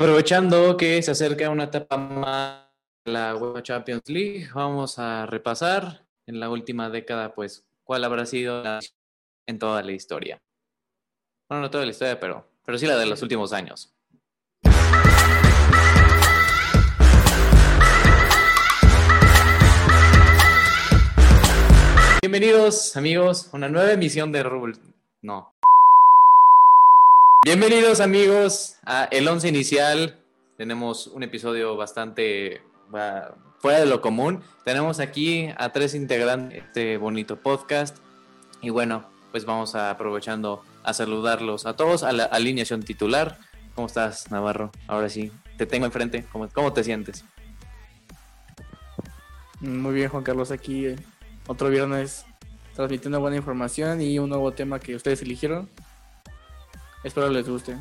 Aprovechando que se acerca una etapa más de la UEFA Champions League, vamos a repasar en la última década, pues, cuál habrá sido la en toda la historia. Bueno, no toda la historia, pero, pero sí la de los últimos años. Bienvenidos, amigos, a una nueva emisión de Rubble. No. Bienvenidos, amigos, a El Once Inicial. Tenemos un episodio bastante fuera de lo común. Tenemos aquí a tres integrantes de este bonito podcast. Y bueno, pues vamos a, aprovechando a saludarlos a todos a la alineación titular. ¿Cómo estás, Navarro? Ahora sí, te tengo enfrente. ¿Cómo, cómo te sientes? Muy bien, Juan Carlos, aquí eh, otro viernes transmitiendo buena información y un nuevo tema que ustedes eligieron. Espero les guste.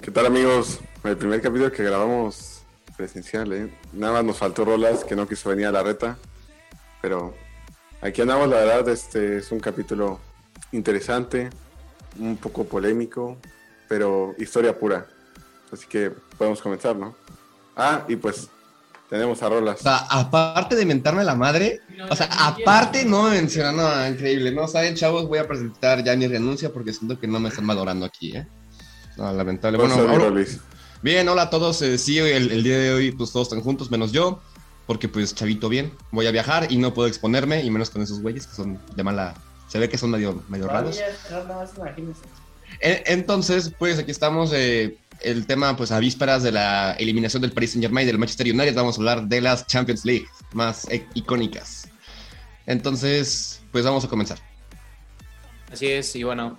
¿Qué tal amigos? El primer capítulo que grabamos presencial, ¿eh? Nada más nos faltó Rolas, que no quiso venir a la reta. Pero aquí andamos, la verdad, este es un capítulo interesante, un poco polémico, pero historia pura. Así que podemos comenzar, ¿no? Ah, y pues tenemos a Rolas. O sea, aparte de mentarme la madre, o sea, aparte no me menciona, no, increíble, ¿no? Saben, chavos, voy a presentar ya mi renuncia porque siento que no me están valorando aquí, ¿eh? No, lamentable. Pues, Bueno, ahora- bien, hola a todos. eh, sí, el, el día de hoy, pues todos están juntos, menos yo, porque pues chavito bien, voy a viajar y no puedo exponerme, y menos con esos güeyes que son de mala. Se ve que son medio, medio raros. En- Entonces, pues aquí estamos. eh, el tema, pues a vísperas de la eliminación del Paris Saint Germain y del Manchester United, vamos a hablar de las Champions League más eh, icónicas. Entonces, pues vamos a comenzar. Así es, y bueno,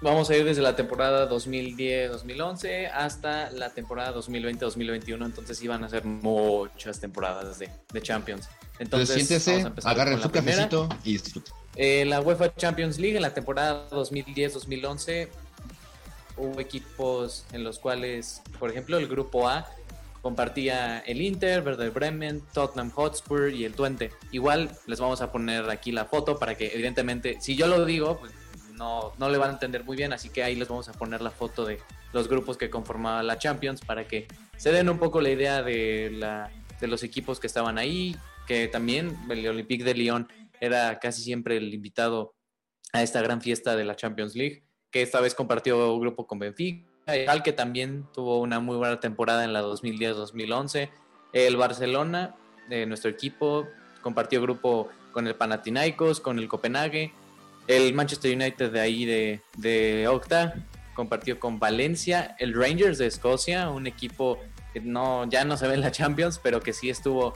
vamos a ir desde la temporada 2010-2011 hasta la temporada 2020-2021, entonces iban a ser muchas temporadas de, de Champions. Entonces, Entonces, siéntese, agarren su la primera. cafecito y disfruten. Eh, la UEFA Champions League en la temporada 2010-2011 hubo equipos en los cuales, por ejemplo, el grupo A compartía el Inter, Werder Bremen, Tottenham Hotspur y el Twente. Igual les vamos a poner aquí la foto para que evidentemente, si yo lo digo, pues no, no le van a entender muy bien, así que ahí les vamos a poner la foto de los grupos que conformaban la Champions para que se den un poco la idea de, la, de los equipos que estaban ahí, que también el Olympique de Lyon era casi siempre el invitado a esta gran fiesta de la Champions League, esta vez compartió grupo con Benfica, al que también tuvo una muy buena temporada en la 2010-2011. El Barcelona, de nuestro equipo, compartió grupo con el Panathinaikos, con el Copenhague. El Manchester United de ahí de, de Octa compartió con Valencia. El Rangers de Escocia, un equipo que no, ya no se ve en la Champions, pero que sí estuvo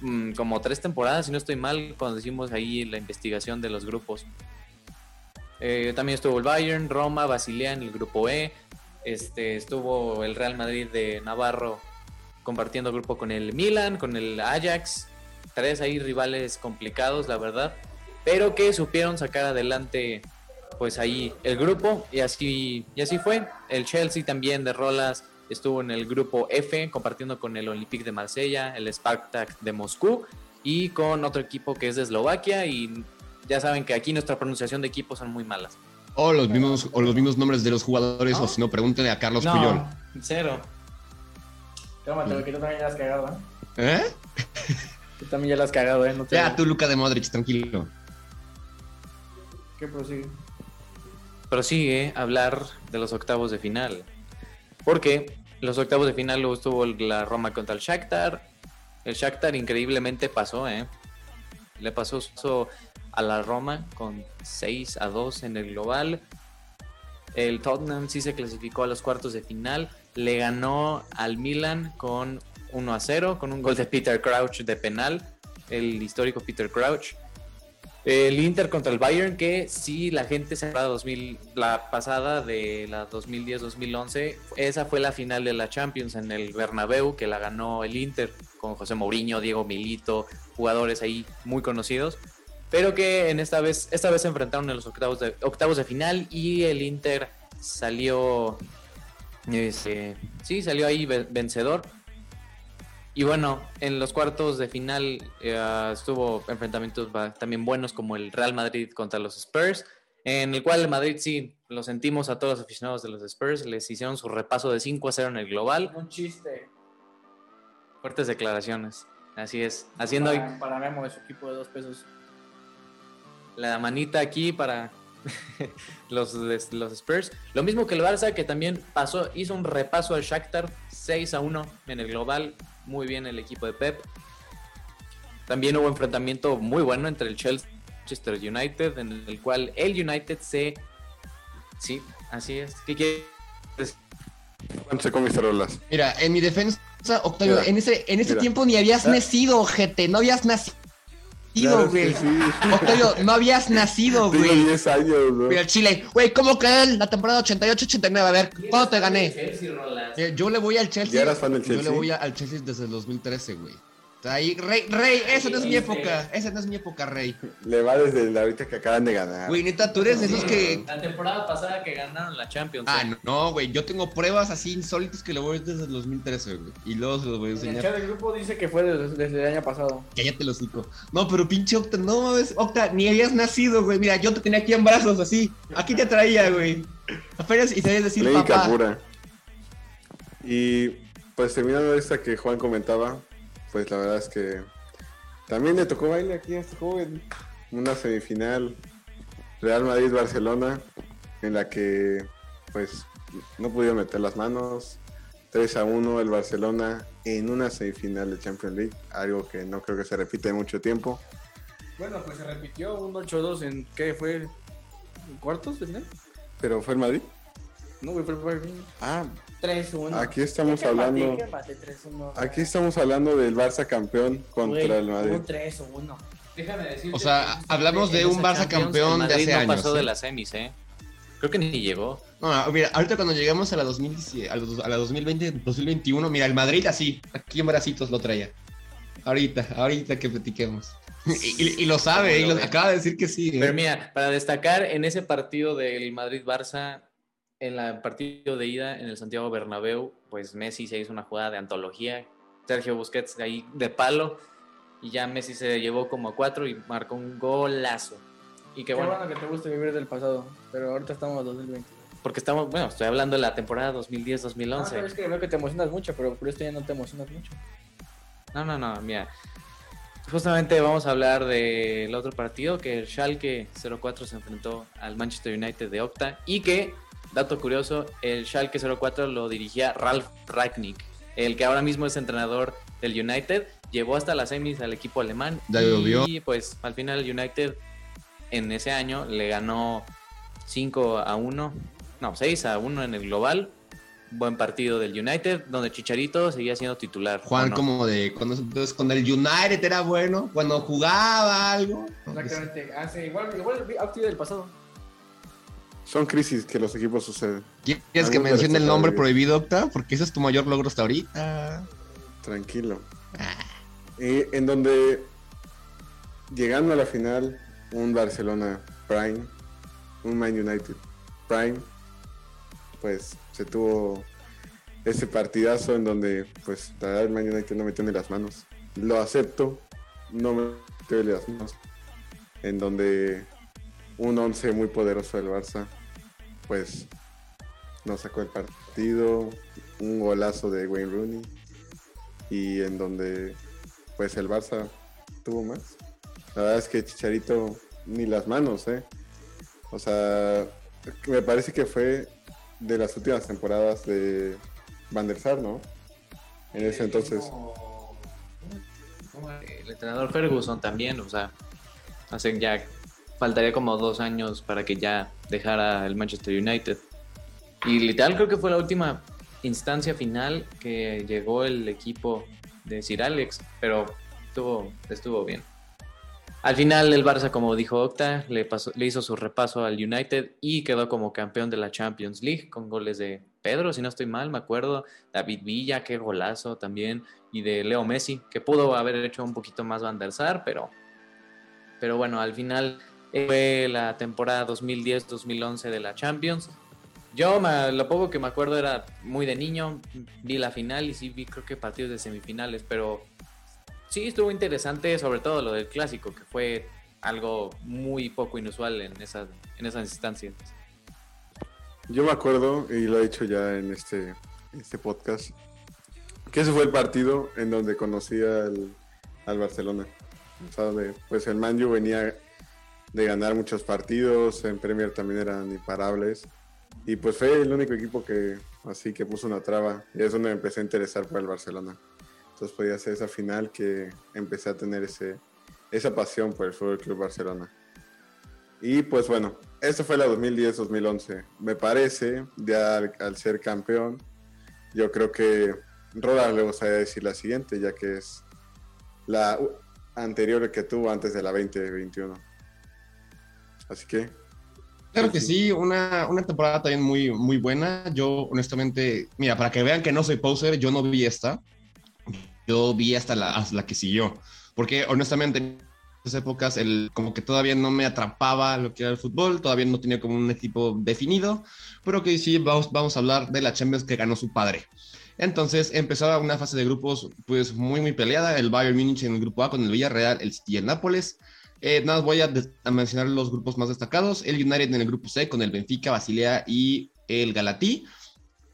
mm, como tres temporadas, si no estoy mal, cuando hicimos ahí la investigación de los grupos. Eh, también estuvo el Bayern, Roma, Basilea en el grupo E. Este, estuvo el Real Madrid de Navarro compartiendo grupo con el Milan, con el Ajax. Tres ahí rivales complicados, la verdad. Pero que supieron sacar adelante pues ahí el grupo y así, y así fue. El Chelsea también de Rolas estuvo en el grupo F compartiendo con el Olympique de Marsella, el Spartak de Moscú y con otro equipo que es de Eslovaquia y ya saben que aquí nuestra pronunciación de equipos son muy malas. O los mismos, o los mismos nombres de los jugadores, o si no, pregúntenle a Carlos Puyol. cero. Tómatelo, que tú también ya las has cagado, ¿eh? ¿Eh? Tú también ya las has cagado, ¿eh? No te... Ya, tú, Luca de Modric, tranquilo. ¿Qué prosigue? prosigue hablar de los octavos de final. Porque los octavos de final luego estuvo la Roma contra el Shakhtar. El Shakhtar increíblemente pasó, ¿eh? Le pasó eso a la Roma con 6 a 2 en el global. El Tottenham sí se clasificó a los cuartos de final. Le ganó al Milan con 1 a 0, con un gol de Peter Crouch de penal. El histórico Peter Crouch. El Inter contra el Bayern, que sí, la gente se acuerda 2000, la pasada de la 2010-2011, esa fue la final de la Champions en el Bernabéu, que la ganó el Inter con José Mourinho, Diego Milito, jugadores ahí muy conocidos, pero que en esta vez, esta vez se enfrentaron en los octavos de, octavos de final y el Inter salió, este, sí, salió ahí ve- vencedor. Y bueno, en los cuartos de final eh, estuvo enfrentamientos también buenos como el Real Madrid contra los Spurs, en el cual el Madrid sí, lo sentimos a todos los aficionados de los Spurs, les hicieron su repaso de 5 a 0 en el global. Un chiste. Fuertes declaraciones. Así es. Haciendo para, para Memo de su equipo de dos pesos. La manita aquí para los, los Spurs. Lo mismo que el Barça, que también pasó, hizo un repaso al Shakhtar 6 a 1 en el global. Muy bien el equipo de Pep. También hubo enfrentamiento muy bueno entre el Chelsea y Manchester United, en el cual el United se... Sí, así es. ¿Qué quiere decir? ¿Cuánto se comiste rolas? Mira, en mi defensa, Octavio, Mira, en ese, en ese mira. tiempo ni habías Ah. nacido, gente, no habías nacido, Claro güey. sí. Octavio, no habías nacido, Tengo güey. 10 años, ¿no? Mira, el Chile, güey, ¿cómo quedó en la temporada 88-89? A ver, ¿cuándo te gané? Eh, Yo le voy al Chelsea. ¿Ya eras fan del Yo Chelsea? le voy a- al Chelsea desde el 2013, güey. Ahí, rey, rey, esa no es mi época. Esa no es mi época, rey. Le va desde la ahorita que acaban de ganar. Güey, neta, tú eres de esos que. La temporada pasada que ganaron la Champions. Ah, ¿eh? no, güey. Yo tengo pruebas así insólitas que le voy desde el 2013, güey. Y luego se los voy a El enseñar. chat del grupo dice que fue desde, desde el año pasado. Cállate los hocico. No, pero pinche Octa, no mames, Octa, ni habías nacido, güey. Mira, yo te tenía aquí en brazos, así. Aquí te traía, güey. Apenas y sabías decir Clínica papá. pura. Y pues terminando esta que Juan comentaba, pues la verdad es que también le tocó baile aquí a este joven. Una semifinal Real Madrid-Barcelona en la que pues no pudieron meter las manos. 3 a 1 el Barcelona en una semifinal de Champions League, algo que no creo que se repite en mucho tiempo. Bueno, pues se repitió un 8-2 en. ¿Qué fue? ¿En ¿Cuartos final? Pero fue el Madrid. No, fue fue- fue Ah, 3-1. aquí estamos ¿Qué hablando. empate? ¿Qué empate? 3-1. Aquí estamos hablando del Barça campeón contra Güey, el Madrid. Un 3-1. Déjame decirte O sea, hablamos de un Barça campeón de hace no años, pasó de ¿eh? las semis, ¿eh? Creo que ni llegó. No, no, mira, ahorita cuando llegamos a la, 2010 a la, a la 2020, 2021, mira, el Madrid así, aquí en bracitos lo traía. Ahorita, ahorita que platiquemos. Y, y- y lo sabe, y lo acaba de decir que sí. ¿eh? Pero mira, para destacar en ese partido del Madrid-Barça, en el partido de ida en el Santiago Bernabéu, pues Messi se hizo una jugada de antología, Sergio Busquets ahí de palo, y ya Messi se llevó como a cuatro y marcó un golazo. Y Qué que bueno, bueno que te guste vivir del pasado. Pero ahorita estamos en 2020. porque estamos, bueno, estoy hablando de la temporada Ah, 2010-2011. pero es que veo que te emocionas mucho, pero por esto ya no te emocionas mucho. No, no, no, mira. Justamente vamos a hablar del otro partido, que el Schalke 04 se enfrentó al Manchester United de Octa y que, dato curioso, el Schalke 04 lo dirigía Ralf Ragnick, el que ahora mismo es entrenador del United, llevó hasta las semis al equipo alemán Ya y pues al final el United en ese año le ganó 5 a 1, no, 6 a 1 en el global. Buen partido del United, donde Chicharito seguía siendo titular. Juan, como de cuando, entonces, cuando el United era bueno, cuando jugaba algo. Exactamente. Hace igual, igual del pasado. Son crisis que los equipos suceden. ¿Quieres que me mencione el nombre prohibido, Octa? Porque ese es tu mayor logro hasta ahorita. Tranquilo. Ah. En donde, llegando a la final, un Barcelona Prime, un Man United Prime, pues se tuvo ese partidazo en donde, pues, la verdad, el Man United no metió ni las manos. Lo acepto, no me metió ni las manos. En donde un 11 muy poderoso del Barça, pues, nos sacó el partido, un golazo de Wayne Rooney y en donde pues el Barça tuvo más. La verdad es que Chicharito ni las manos, ¿eh? O sea, me parece que fue de las últimas temporadas de Van der Sar, ¿no? En ese entonces. El entrenador Ferguson también, o sea, hace ya faltaría como dos años para que ya dejara el Manchester United. Y literal creo que fue la última instancia final que llegó el equipo de Sir Alex, pero estuvo, estuvo bien. Al final el Barça, como dijo Octa, le, hizo su repaso al United y quedó como campeón de la Champions League con goles de Pedro, si no estoy mal, me acuerdo, David Villa, qué golazo también, y de Leo Messi, que pudo haber hecho un poquito más Van der pero, pero bueno, al final fue la temporada 2010-2011 de la Champions. Yo lo poco que me acuerdo era muy de niño, vi la final y sí vi creo que partidos de semifinales, pero sí estuvo interesante sobre todo lo del clásico, que fue algo muy poco inusual en, esa, en esas instancias. Yo me acuerdo, y lo he dicho ya en este, este podcast, que ese fue el partido en donde conocí al, al Barcelona. Pues el Manju venía de ganar muchos partidos, en Premier también eran imparables. Y pues fue el único equipo que así que puso una traba. Y es donde me empecé a interesar por el Barcelona. Entonces podía ser esa final que empecé a tener ese, esa pasión por el Fútbol Club Barcelona. Y pues bueno, esa fue la 2010-2011. Me parece, ya al, al ser campeón, yo creo que Roland le gustaría decir la siguiente, ya que es la anterior que tuvo antes de la 2021. Así que, Claro que sí, una, una temporada también muy, muy buena. Yo, honestamente, mira, para que vean que no soy poser, yo no vi esta. Yo vi hasta la, hasta la que siguió. Porque, honestamente, en esas épocas, el, como que todavía no me atrapaba lo que era el fútbol, todavía no tenía como un equipo definido. Pero que sí, vamos, vamos a hablar de la Champions que ganó su padre. Entonces empezaba una fase de grupos pues muy muy peleada, el Bayern Múnich en el grupo A con el Villarreal, el City y el Nápoles. Eh, nada, más voy a, a mencionar los grupos más destacados, el United en el grupo C con el Benfica, Basilea y el Galatí.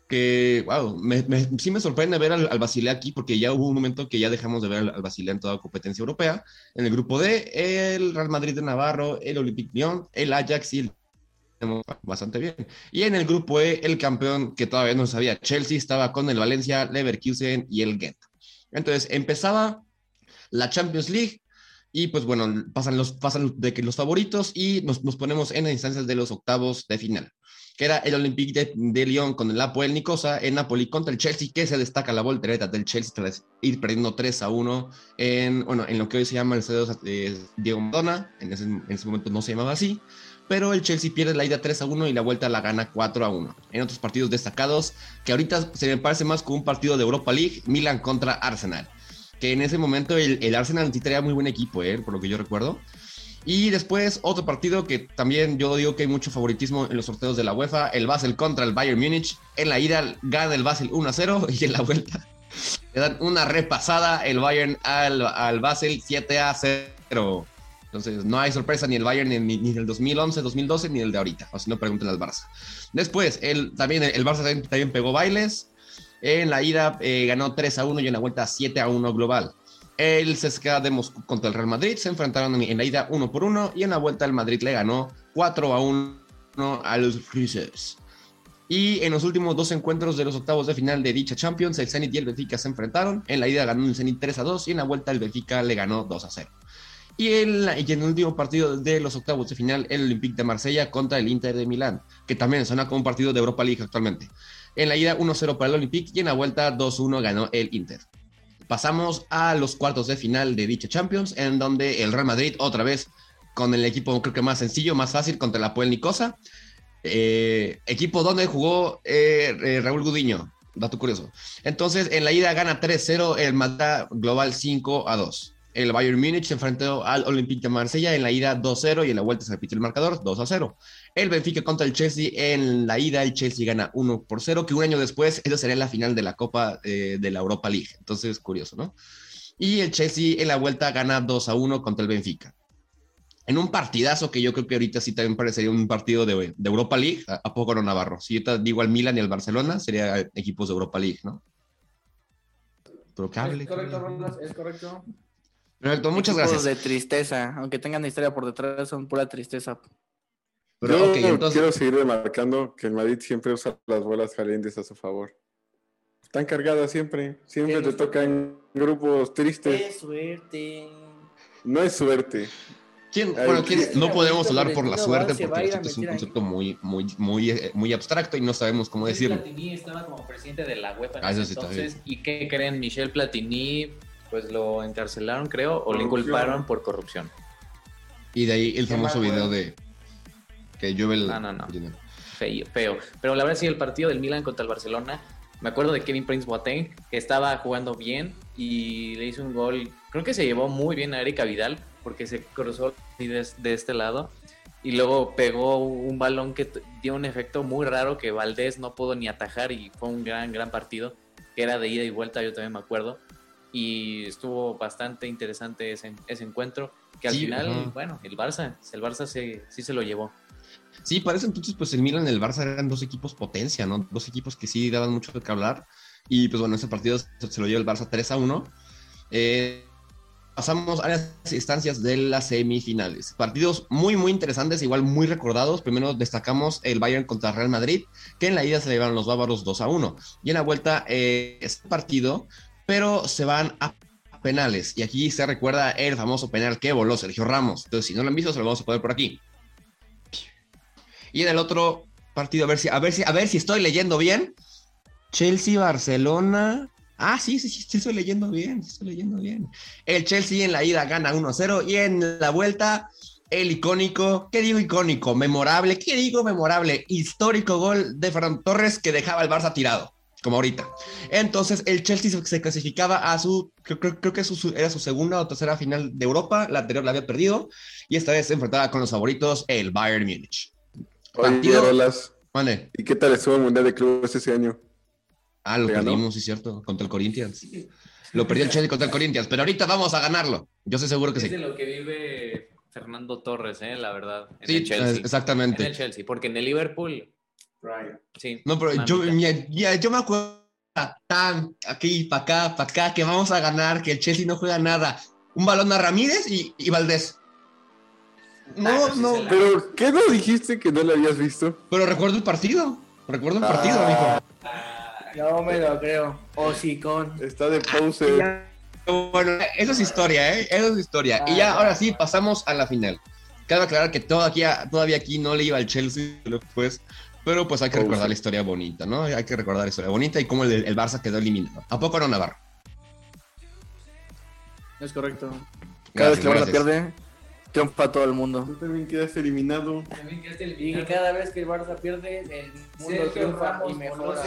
Que, wow, me, me- sí me sorprende ver al, al Basilea aquí porque ya hubo un momento que ya dejamos de ver al, al Basilea en toda competencia europea. En el grupo D, el Real Madrid de Navarro, el Olympique Lyon, el Ajax y el bastante bien. Y en el grupo E, el campeón que todavía no sabía, Chelsea, estaba con el Valencia, Leverkusen y el Ghent. Entonces empezaba la Champions League y pues bueno, pasan los, pasan de que los favoritos y nos, nos ponemos en las instancias de los octavos de final, que era el Olympique de, de Lyon con el Apoel Nicosa, el Napoli contra el Chelsea, que se destaca la voltereta del Chelsea tras ir perdiendo 3 a 1 en, bueno, en lo que hoy se llama el Estadio de Diego Maradona, en ese, en ese momento no se llamaba así, pero el Chelsea pierde la ida 3 a 1 y la vuelta la gana 4 a 1. En otros partidos destacados, que ahorita se me parece más como un partido de Europa League, Milan contra Arsenal. Que en ese momento el, el Arsenal sí muy buen equipo, ¿eh? por lo que yo recuerdo. Y después otro partido que también yo digo que hay mucho favoritismo en los sorteos de la UEFA, el Basel contra el Bayern Múnich. En la ida gana el Basel 1 a 0 y en la vuelta le dan una repasada el Bayern al, al Basel 7 a 0. Entonces, no hay sorpresa ni el Bayern ni, ni del 2011, 2012, ni el de ahorita. O si no, pregúntenle al Barça. Después, el, también el Barça también pegó bailes. En la ida eh, ganó 3 a 1 y en la vuelta 7 a 1 global. El CSKA de Moscú contra el Real Madrid se enfrentaron en, la ida 1 por 1 y en la vuelta el Madrid le ganó 4 a 1 a los Frises. Y en los últimos dos encuentros de los octavos de final de dicha Champions, el Zenit y el Benfica se enfrentaron. En la ida ganó el Zenit 3 a 2 y en la vuelta el Benfica le ganó 2 a 0. Y en, y en el último partido de los octavos de final, el Olympique de Marsella contra el Inter de Milán, que también suena como un partido de Europa League actualmente. En la ida 1-0 para el Olympique y en la vuelta 2-1 ganó el Inter. Pasamos a los cuartos de final de dicha Champions, en donde el Real Madrid otra vez con el equipo creo que más sencillo, más fácil contra la Puel Nicosa. Eh, equipo donde jugó eh, eh, Raúl Gudiño, dato curioso. Entonces, en la ida gana 3-0 el Madrid Global 5 a 2. El Bayern Múnich se enfrentó al Olympique de Marsella en la ida 2-0 y en la vuelta se repitió el marcador 2-0. El Benfica contra el Chelsea en la ida el Chelsea gana 1 por 0, que un año después esa sería la final de la Copa eh, de la Europa League. Entonces, curioso, ¿no? Y el Chelsea en la vuelta gana 2 a 1 contra el Benfica. En un partidazo que yo creo que ahorita sí también parecería un partido de, de Europa League, ¿a, a poco no Navarro? Si yo te digo al Milan y al Barcelona, sería equipos de Europa League, ¿no? Pero cable, Es correcto. Rolas, es correcto. Perfecto, muchas gracias. de tristeza, aunque tengan historia por detrás, son pura tristeza. Pero, yo entonces, quiero seguir remarcando que el Madrid siempre usa las bolas calientes a su favor. Están cargadas siempre. Siempre te tocan grupos tristes. ¡Qué suerte! No es suerte. ¿quién- Ay, bueno, ¿quién- ¿quién- no podemos hablar por la suerte porque a ir a esto es un concepto muy, muy, muy, eh, muy abstracto y no sabemos cómo decirlo. Platini estaba como presidente de la UEFA en Ah, eso ese sí entonces. ¿Y qué creen? Michel Platini, pues lo encarcelaron, creo, o le inculparon por corrupción. Y de ahí el famoso video de que llueve el No, no, no. Feo, feo. Pero la verdad sí, el partido del Milan contra el Barcelona, me acuerdo de Kevin Prince Boateng, que estaba jugando bien y le hizo un gol. Creo que se llevó muy bien a Erika Vidal, porque se cruzó de, de este lado. Y luego pegó un balón que dio un efecto muy raro que Valdés no pudo ni atajar y fue un gran, gran partido, que era de ida y vuelta, yo también me acuerdo. Y estuvo bastante interesante ese, ese encuentro, que al Sí, final, ajá. bueno, el Barça, el Barça se, sí se lo llevó. Sí, para ese entonces, pues el Milan y el Barça eran dos equipos potencia, ¿no? Dos equipos que sí daban mucho de qué hablar. Y pues bueno, ese partido se, lo lleva el Barça 3 a 1. Eh, pasamos a las instancias de las semifinales. Partidos muy, muy interesantes, igual muy recordados. Primero destacamos el Bayern contra Real Madrid, que en la ida se le llevaron los bávaros 2 a 1. Y en la vuelta eh, es un partido, pero se van a penales. Y aquí se recuerda el famoso penal que voló Sergio Ramos. Entonces, si no lo han visto, se lo vamos a poner por aquí. Y en el otro partido, a ver si, a ver si, a ver si estoy leyendo bien. Chelsea, Barcelona. Ah, sí, sí, sí, estoy leyendo bien, estoy leyendo bien. El Chelsea en la ida gana 1-0 y en la vuelta el icónico, ¿qué digo icónico? Memorable, ¿qué digo memorable? Histórico gol de Fernando Torres que dejaba el Barça tirado, como ahorita. Entonces el Chelsea se- clasificaba a su, creo, creo- creo que su- su- era su segunda o tercera final de Europa, la anterior la había perdido y esta vez se enfrentaba con los favoritos, el Bayern Múnich. Partido-. ¿y qué tal estuvo el Mundial de Clubes ese año? Ah, lo perdimos, sí, cierto, contra el Corinthians. Lo perdió el Chelsea contra el Corinthians, pero ahorita vamos a ganarlo. Yo sé seguro que Es sí. de lo que vive Fernando Torres, eh, la verdad, en Sí, el Chelsea. es- En exactamente. el Chelsea, porque en el Liverpool, sí. No, pero yo, mira, yo me acuerdo tan aquí, para acá, para acá, que vamos a ganar, que el Chelsea no juega nada. Un balón a Ramírez y, y Valdés. No, Ah, pues sí no, ¿Pero qué no dijiste que no lo habías visto? pero recuerdo el partido. Recuerdo el Ah. partido, amigo. No me lo creo. O sí, con. Está de pause. Bueno, eso es historia, ¿eh? Eso es historia. Y ya, ahora sí, pasamos a la final. Cabe aclarar que todavía, todavía aquí no le iba al Chelsea, pues, pero pues hay que Oh, recordar sí. la historia bonita, ¿no? Hay que recordar la historia bonita y cómo el, el Barça quedó eliminado. ¿A poco no, Navarro? Es correcto. Cada vez que el Barça pierde, triunfa todo el mundo. Tú también quedaste eliminado. Y que cada vez que el Barça pierde, el mundo triunfa y mejora.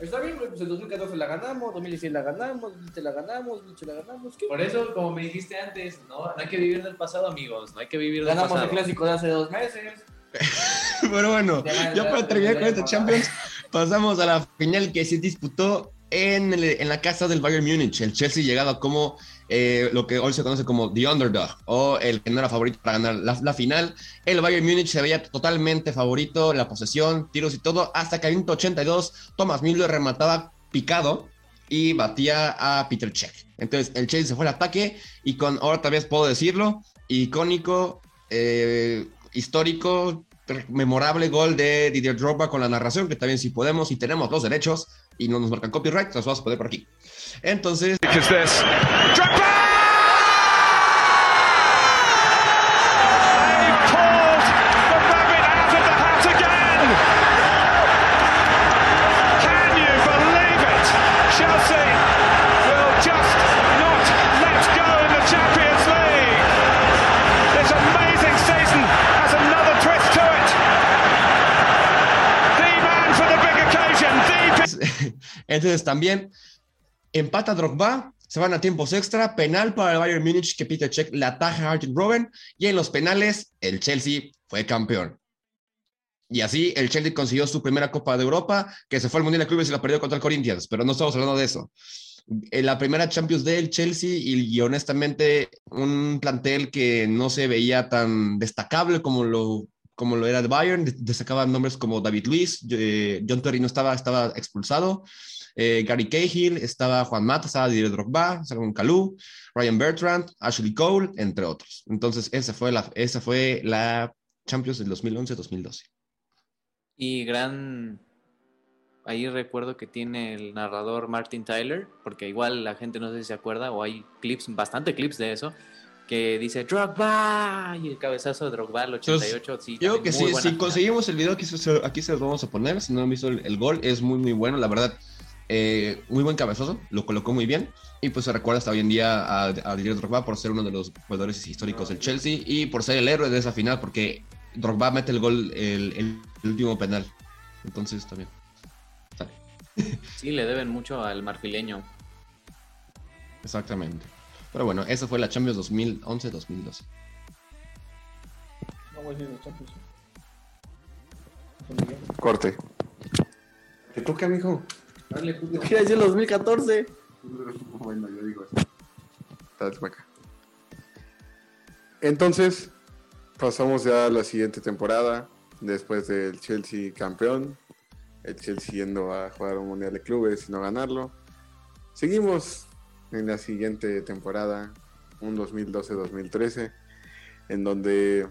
Está bien, güey, pues el 2014 la ganamos, 2016 la ganamos, 2017 la ganamos, 2018 la ganamos. ¿qué? Por eso, como me dijiste antes, no, no hay que vivir del pasado, amigos, no hay que vivir del Ganamos el pasado. clásico de hace dos meses. Pero bueno, Ya, para terminar con ya, este ya. Champions, pasamos a la final que se disputó en, el- en la casa del Bayern Múnich. El Chelsea llegaba como eh, lo que hoy se conoce como The Underdog o el que no era favorito para ganar la, la final. El Bayern Múnich se veía totalmente favorito, la posesión, tiros y todo, hasta que al minuto 82 Thomas Müller remataba picado y batía a Peter Cech. Entonces el Chelsea se fue al ataque y con, ahora tal vez puedo decirlo, icónico, eh, histórico, memorable gol de Didier Drogba con la narración, que también si podemos y tenemos los derechos y no nos marcan copyright, los vamos a poner por aquí. Entonces, this. Entonces también empata Drogba, se van a tiempos extra, penal para el Bayern Múnich que Peter Cech le ataja a Arjen Robben y en los penales el Chelsea fue campeón. Y así el Chelsea consiguió su primera Copa de Europa, que se fue al Mundial de Clubes y la perdió contra el Corinthians, pero no estamos hablando de eso. En la primera Champions del Chelsea y, y honestamente un plantel que no se veía tan destacable como lo, como lo era de Bayern, de- destacaban nombres como David Luiz, eh, John Terry no estaba, estaba expulsado, eh, Gary Cahill, estaba Juan Mata, estaba Didier Drogba, Salomon Kalou, Ryan Bertrand, Ashley Cole, entre otros. Entonces esa fue la, esa fue la Champions del 2011-2012. Y gran. Ahí recuerdo que tiene el narrador Martin Tyler, porque igual la gente no sé si se acuerda, o hay clips, bastante clips de eso, que dice Drogba y el cabezazo de Drogba al 88. sí, Yo creo que sí, si final. conseguimos el video, aquí se, aquí se los vamos a poner. Si no han visto el, el gol, es muy, muy bueno, la verdad. Eh, muy buen cabezazo, lo colocó muy bien. Y pues se recuerda hasta hoy en día a, a Didier Drogba por ser uno de los jugadores históricos del Chelsea y por ser el héroe de esa final, porque Drogba mete el gol, el, el- el último penal. Entonces también. Sale. Sí, le deben mucho al marfileño. Exactamente. Pero bueno, esa fue la Champions 2011-2012. No voy a decir los Champions. Corte. Te toca, mijo. Quiero decir los 2014. Bueno, yo digo eso. Tal para acá. Entonces, pasamos ya a la siguiente temporada. Después del Chelsea campeón. El Chelsea yendo a jugar un Mundial de Clubes y no ganarlo. Seguimos en la siguiente temporada, un 2012-2013, en donde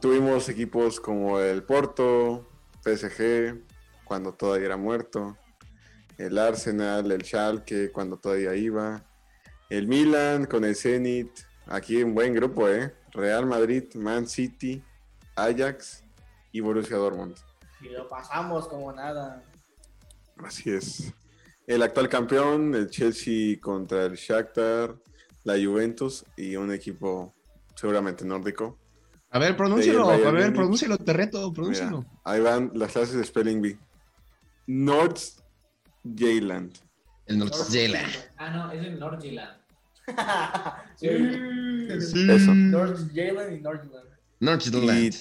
tuvimos equipos como el Porto, PSG, cuando todavía era muerto, el Arsenal, el Schalke, cuando todavía iba, el Milan con el Zenit, aquí un buen grupo, ¿eh? Real Madrid, Man City, Ajax y Borussia Dortmund. Y lo pasamos como nada. Así es. El actual campeón, el Chelsea contra el Shakhtar, la Juventus y un equipo seguramente nórdico. A ver, pronúncialo, a ver, pronúncialo, te reto, pronúncialo. Mira, ahí van las clases de Spelling Bee. North Jayland. El Nordsjælland. Ah, no, es en Nordjylland. Sí. Eso. North Jalen y Northland. Nordsjælland.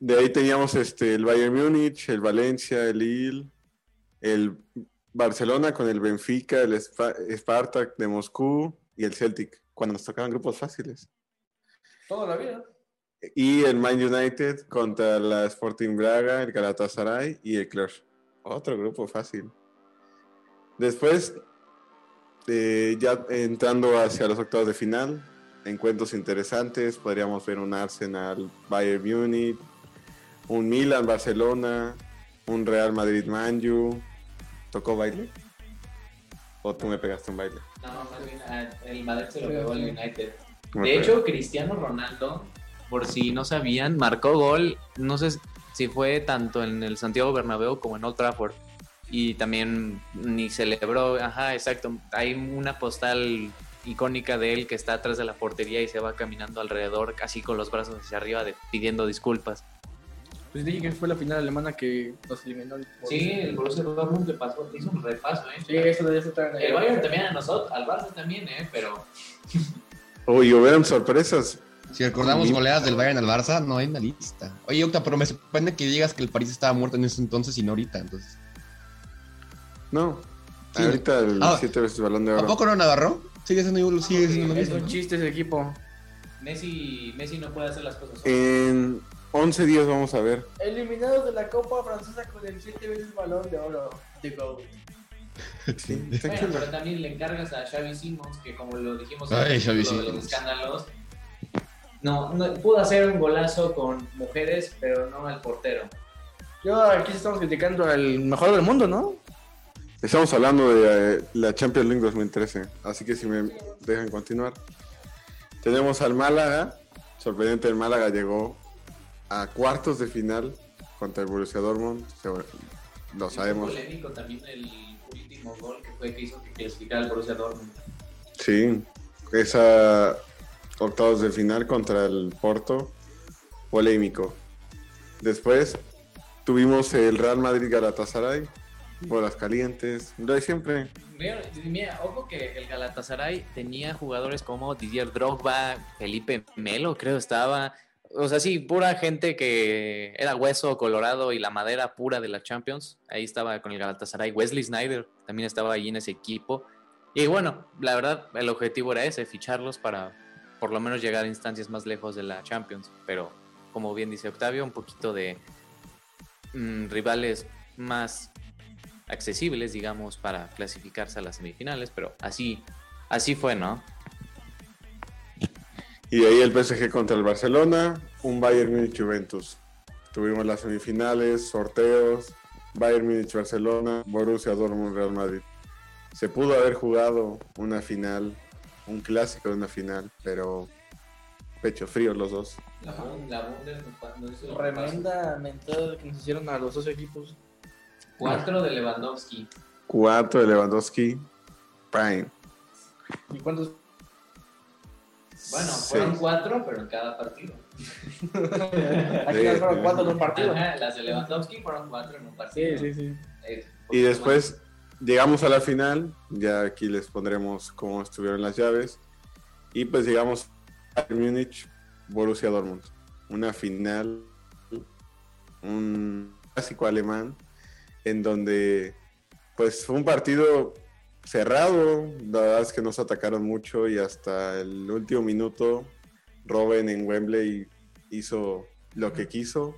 De ahí teníamos este, el Bayern Múnich, el Valencia, el Lille, el Barcelona con el Benfica, el Spa- Spartak de Moscú y el Celtic, cuando nos tocaban grupos fáciles. Toda la vida. Y el Man United contra la Sporting Braga, el Galatasaray y el Cluj. Otro grupo fácil. Después, eh, ya entrando hacia los octavos de final, encuentros interesantes. Podríamos ver un Arsenal, Bayern Munich, un Milan, Barcelona, un Real Madrid, Manju. ¿Tocó baile? ¿O tú me pegaste un baile? No, más bien ah, el Madrid se lo pegó al United. De hecho, Cristiano Ronaldo, por si no sabían, marcó gol, no sé si fue tanto en el Santiago Bernabéu como en Old Trafford. Y también ni celebró, ajá, exacto. Hay una postal icónica de él que está atrás de la portería y se va caminando alrededor, casi con los brazos hacia arriba, de- pidiendo disculpas. Pues dije que fue la final alemana que nos eliminó. el Sí, el Borussia Dortmund le pasó, hizo un repaso, ¿eh? Sí, eso debe estar en El Bayern también a nosotros, al Barça también, ¿eh? Pero Uy, hubieron sorpresas. Si recordamos goleadas del Bayern al Barça, no hay una lista. Oye, Octa, pero me sorprende que digas que el París estaba muerto en ese entonces y no ahorita. Entonces. No. Sí. Ahorita el Ah. siete veces balón de ¿A oro. poco no Navarro? Sigue siendo, sigue siendo lo Es mismo. un ¿no? chiste ese equipo. Messi, Messi no puede hacer las cosas solo. En 11 días vamos a ver. Eliminados de la Copa Francesa con el 7 veces balón de oro. GOAT. Sí, Bueno, pero también le encargas a Xavi Simons, que como lo dijimos en el de los escándalos, no, no, pudo hacer un golazo con mujeres, pero no al portero. Yo aquí estamos criticando al mejor del mundo, ¿no? Estamos hablando de eh, la Champions League 2013, así que si me dejan continuar. Tenemos al Málaga, sorprendente el Málaga llegó a cuartos de final contra el Borussia Dortmund, lo sabemos. Fue polémico también el último gol que fue que hizo que clasificara al Borussia Dortmund. Sí, esa octavos de final contra el Porto, polémico. Después tuvimos el Real Madrid Galatasaray, bolas calientes, lo de siempre. Mira, ojo que el Galatasaray tenía jugadores como Didier Drogba, Felipe Melo, creo estaba. O sea, sí, pura gente que era hueso colorado y la madera pura de la Champions. Ahí estaba con el Galatasaray. Wesley Snyder también estaba ahí en ese equipo. Y bueno, la verdad, el objetivo era ese, ficharlos para por lo menos llegar a instancias más lejos de la Champions. Pero, como bien dice Octavio, un poquito de mm, rivales más accesibles, digamos, para clasificarse a las semifinales, pero así, así fue, ¿no? Y ahí el PSG contra el Barcelona, un Bayern Múnich Juventus. Tuvimos las semifinales, sorteos, Bayern Múnich Barcelona, Borussia Dortmund Real Madrid. Se pudo haber jugado una final, un clásico de una final, pero pecho frío los dos. La, Bund- la hizo el Tremenda mentada que nos hicieron a los dos equipos. Cuatro de Lewandowski. Cuatro de Lewandowski, Prime. ¿Y cuántos? Bueno, Sí. fueron cuatro, pero en cada partido. Aquí fueron cuatro en un partido. Ajá, las de Lewandowski fueron cuatro en un partido. Sí, sí, sí. Eh, Y después llegamos a la final, ya aquí les pondremos cómo estuvieron las llaves. Y pues llegamos a Múnich, Borussia Dortmund. Una final, un clásico alemán, en donde pues fue un partido cerrado. La verdad es que nos atacaron mucho y hasta el último minuto Robin en Wembley hizo lo que quiso.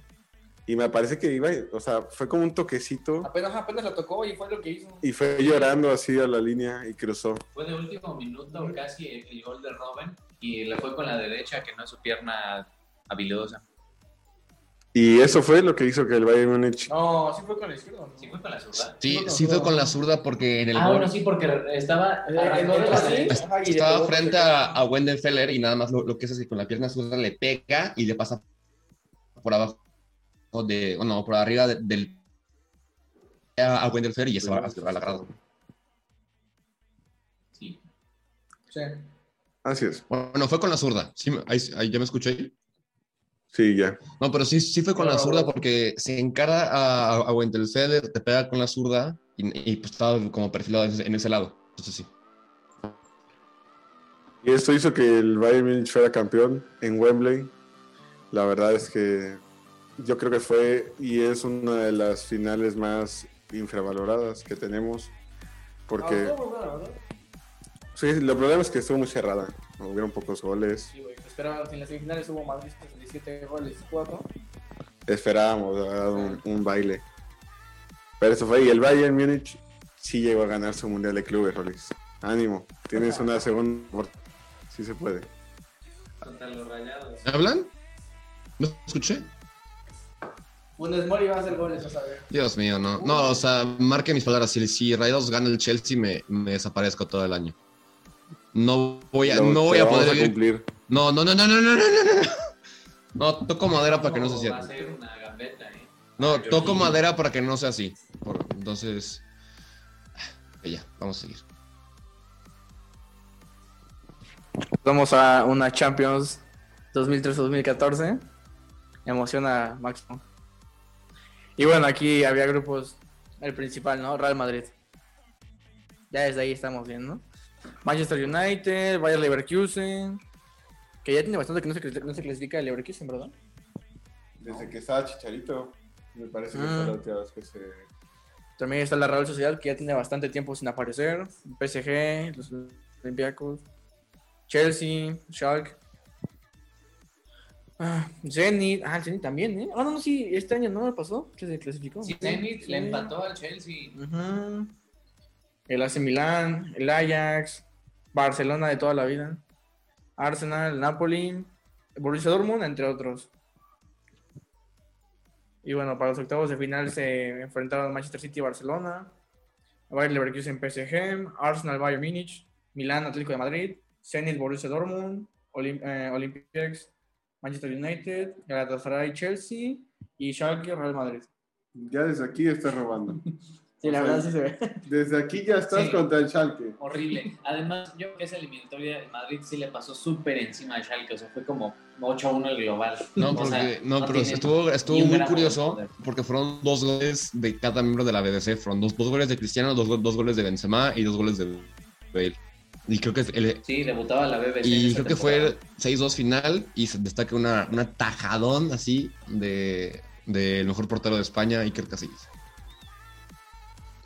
Y me parece que iba, o sea, fue como un toquecito Apenas, apenas la tocó y fue lo que hizo. y fue llorando así a la línea y cruzó. Fue de último minuto casi el, gol de Robin y le fue con la derecha, que no es su pierna habilidosa. Y eso fue lo que hizo que el Bayern Múnich No, sí fue con izquierdo. ¿no? Sí fue con la zurda. Sí, sí fue con la zurda porque en el Ah, gol bueno, sí, porque estaba... Eh, así, la- le estaba frente a, a Wendenfeller y nada más lo, lo que hace es que con la pierna zurda le pega y le pasa por abajo de, o no, por arriba de- del a, a Wendenfeller y ya se va a la grada. Sí. Sí. Así es. Bueno, fue con la zurda. Sí, ahí, ahí ya me escuché ahí. Sí, ya. No, pero sí, sí fue con la zurda porque se encara a, a, Wendelfeller, te pega con la zurda y, y, pues estaba como perfilado en ese, en ese lado. Entonces sí. Y esto hizo que el Bayern Múnich fuera campeón en Wembley. La verdad es que yo creo que fue y es una de las finales más infravaloradas que tenemos. Porque Ah, estuvo muy buena, ¿verdad? sí, el problema es que estuvo muy cerrada. Hubieron pocos goles. Sí, güey. Esperaban, en las semifinales hubo Madrid 17 goles, 4. Esperábamos verdad, un, un baile. Pero eso fue. Y el Bayern Múnich sí llegó a ganar su Mundial de Clubes, Rolis. Ánimo. Tienes una segunda. oportunidad. Sí se puede. Contra los rayados. ¿Me hablan? ¿No escuché? Funes Mori va a hacer goles, o sea. Dios mío, no. No, o sea, marque mis palabras. Si, si Rayados gana el Chelsea, me, desaparezco todo el año. No voy a, no, no voy a poder. Cumplir. No, no, no, no, no, no, no, no. No, toco madera para que no se cierre. No, eh. toco madera para que no sea así. Entonces. Ya, vamos a seguir. Vamos a una Champions 2003-2014. Emociona máximo. Y bueno, aquí había grupos. El principal, ¿no? Real Madrid. Ya desde ahí estamos bien, ¿no? Manchester United, Bayer Leverkusen. Que ya tiene bastante que no se, no se clasifica el Leverkusen, ¿verdad? Desde que estaba Chicharito, me parece que Ah. fue la última vez que se. También está la Real Sociedad, que ya tiene bastante tiempo sin aparecer. PSG, los Olympiacos. Chelsea, Schalke. Ah, Zenit. Ah, el Zenit también, ¿eh? Ah, no, no, sí, este año no me pasó. Que se clasificó. Sí, Zenit sí. le empató al Chelsea. El AC Milán, el Ajax, Barcelona de toda la vida. Arsenal, Napoli, Borussia Dortmund, entre otros. Y bueno, para los octavos de final se enfrentaron Manchester City y Barcelona, Bayern Leverkusen PSG, Arsenal Bayern Múnich, Milán Atlético de Madrid, Zenit Borussia Dortmund, eh, Olympiacos Manchester United, Galatasaray Chelsea y Schalke Real Madrid. Ya desde aquí estás robando. Sí, la O sea, verdad sí se ve. Desde aquí ya estás Sí. contra el Schalke. Horrible. Además, yo creo que esa eliminatoria de Madrid sí le pasó súper encima a Schalke. O sea, fue como 8-1 el global. No, O porque, sea, no, pero estuvo, estuvo muy curioso porque fueron dos goles de cada miembro de la BDC. Fueron dos, dos goles de Cristiano, dos, dos goles de Benzema y dos goles de Bale. Y creo que, el- Sí, debutaba la BBC. y creo que fue temporada. el 6-2 final y se destaca una, una tajadón así de del mejor portero de España, Iker Casillas.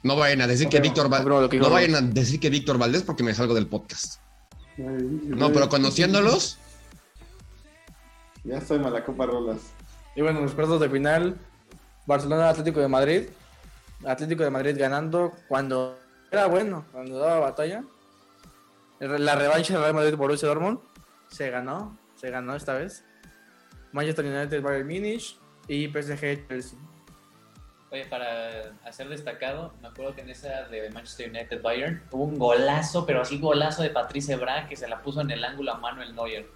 No vayan a decir que Víctor Va- confirmo lo que dijo no vayan a decir que Víctor Valdés porque me salgo del podcast. No, pero conociéndolos, Ya estoy malacopa rolas. Y bueno, los cuartos de final, Barcelona Atlético de Madrid. Atlético de Madrid ganando cuando era bueno, cuando daba batalla. La revancha de Real Madrid Borussia Dortmund se ganó, se ganó esta vez. Manchester United Bayern Munich y PSG Chelsea. Oye, para hacer destacado, me acuerdo que en esa de Manchester United Bayern hubo un golazo, pero así golazo de Patrice Ebra que se la puso en el ángulo a Manuel Neuer.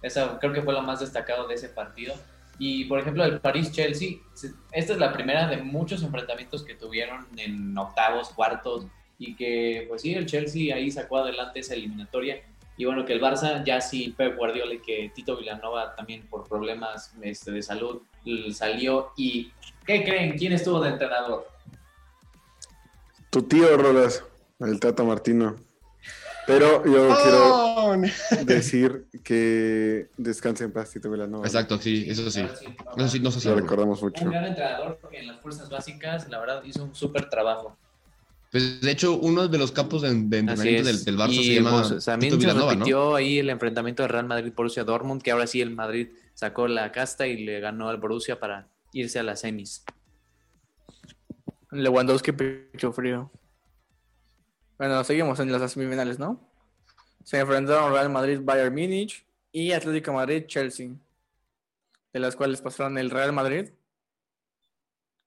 Esa creo que fue lo más destacado de ese partido. Y por ejemplo, el París-Chelsea, se- esta es la primera de muchos enfrentamientos que tuvieron en octavos, cuartos, y que pues sí, el Chelsea ahí sacó adelante esa eliminatoria. Y bueno, que el Barça ya sí, Pep Guardiola y que Tito Villanova también por problemas este, de salud salió. ¿Y qué creen? ¿Quién estuvo de entrenador? Tu tío Rolas, el Tata Martino. Pero yo Oh, quiero decir que descanse en paz, Tito Villanova. Exacto, sí, eso sí. Ahora sí, Eso sí, no se Lo sabe. recordamos mucho. Un gran entrenador porque en las fuerzas básicas, la verdad, hizo un súper trabajo. Pues de hecho, uno de los campos de, entrenamiento del, del Barça y se llama pues, también Tito se repitió ahí el enfrentamiento de Real Madrid-Borussia Dortmund, que ahora sí el Madrid sacó la casta y le ganó al Borussia para irse a las semis. Lewandowski pecho frío. Bueno, seguimos en las semifinales, ¿no? Se enfrentaron Real Madrid, Bayern Múnich y Atlético de Madrid, Chelsea. De las cuales pasaron el Real Madrid.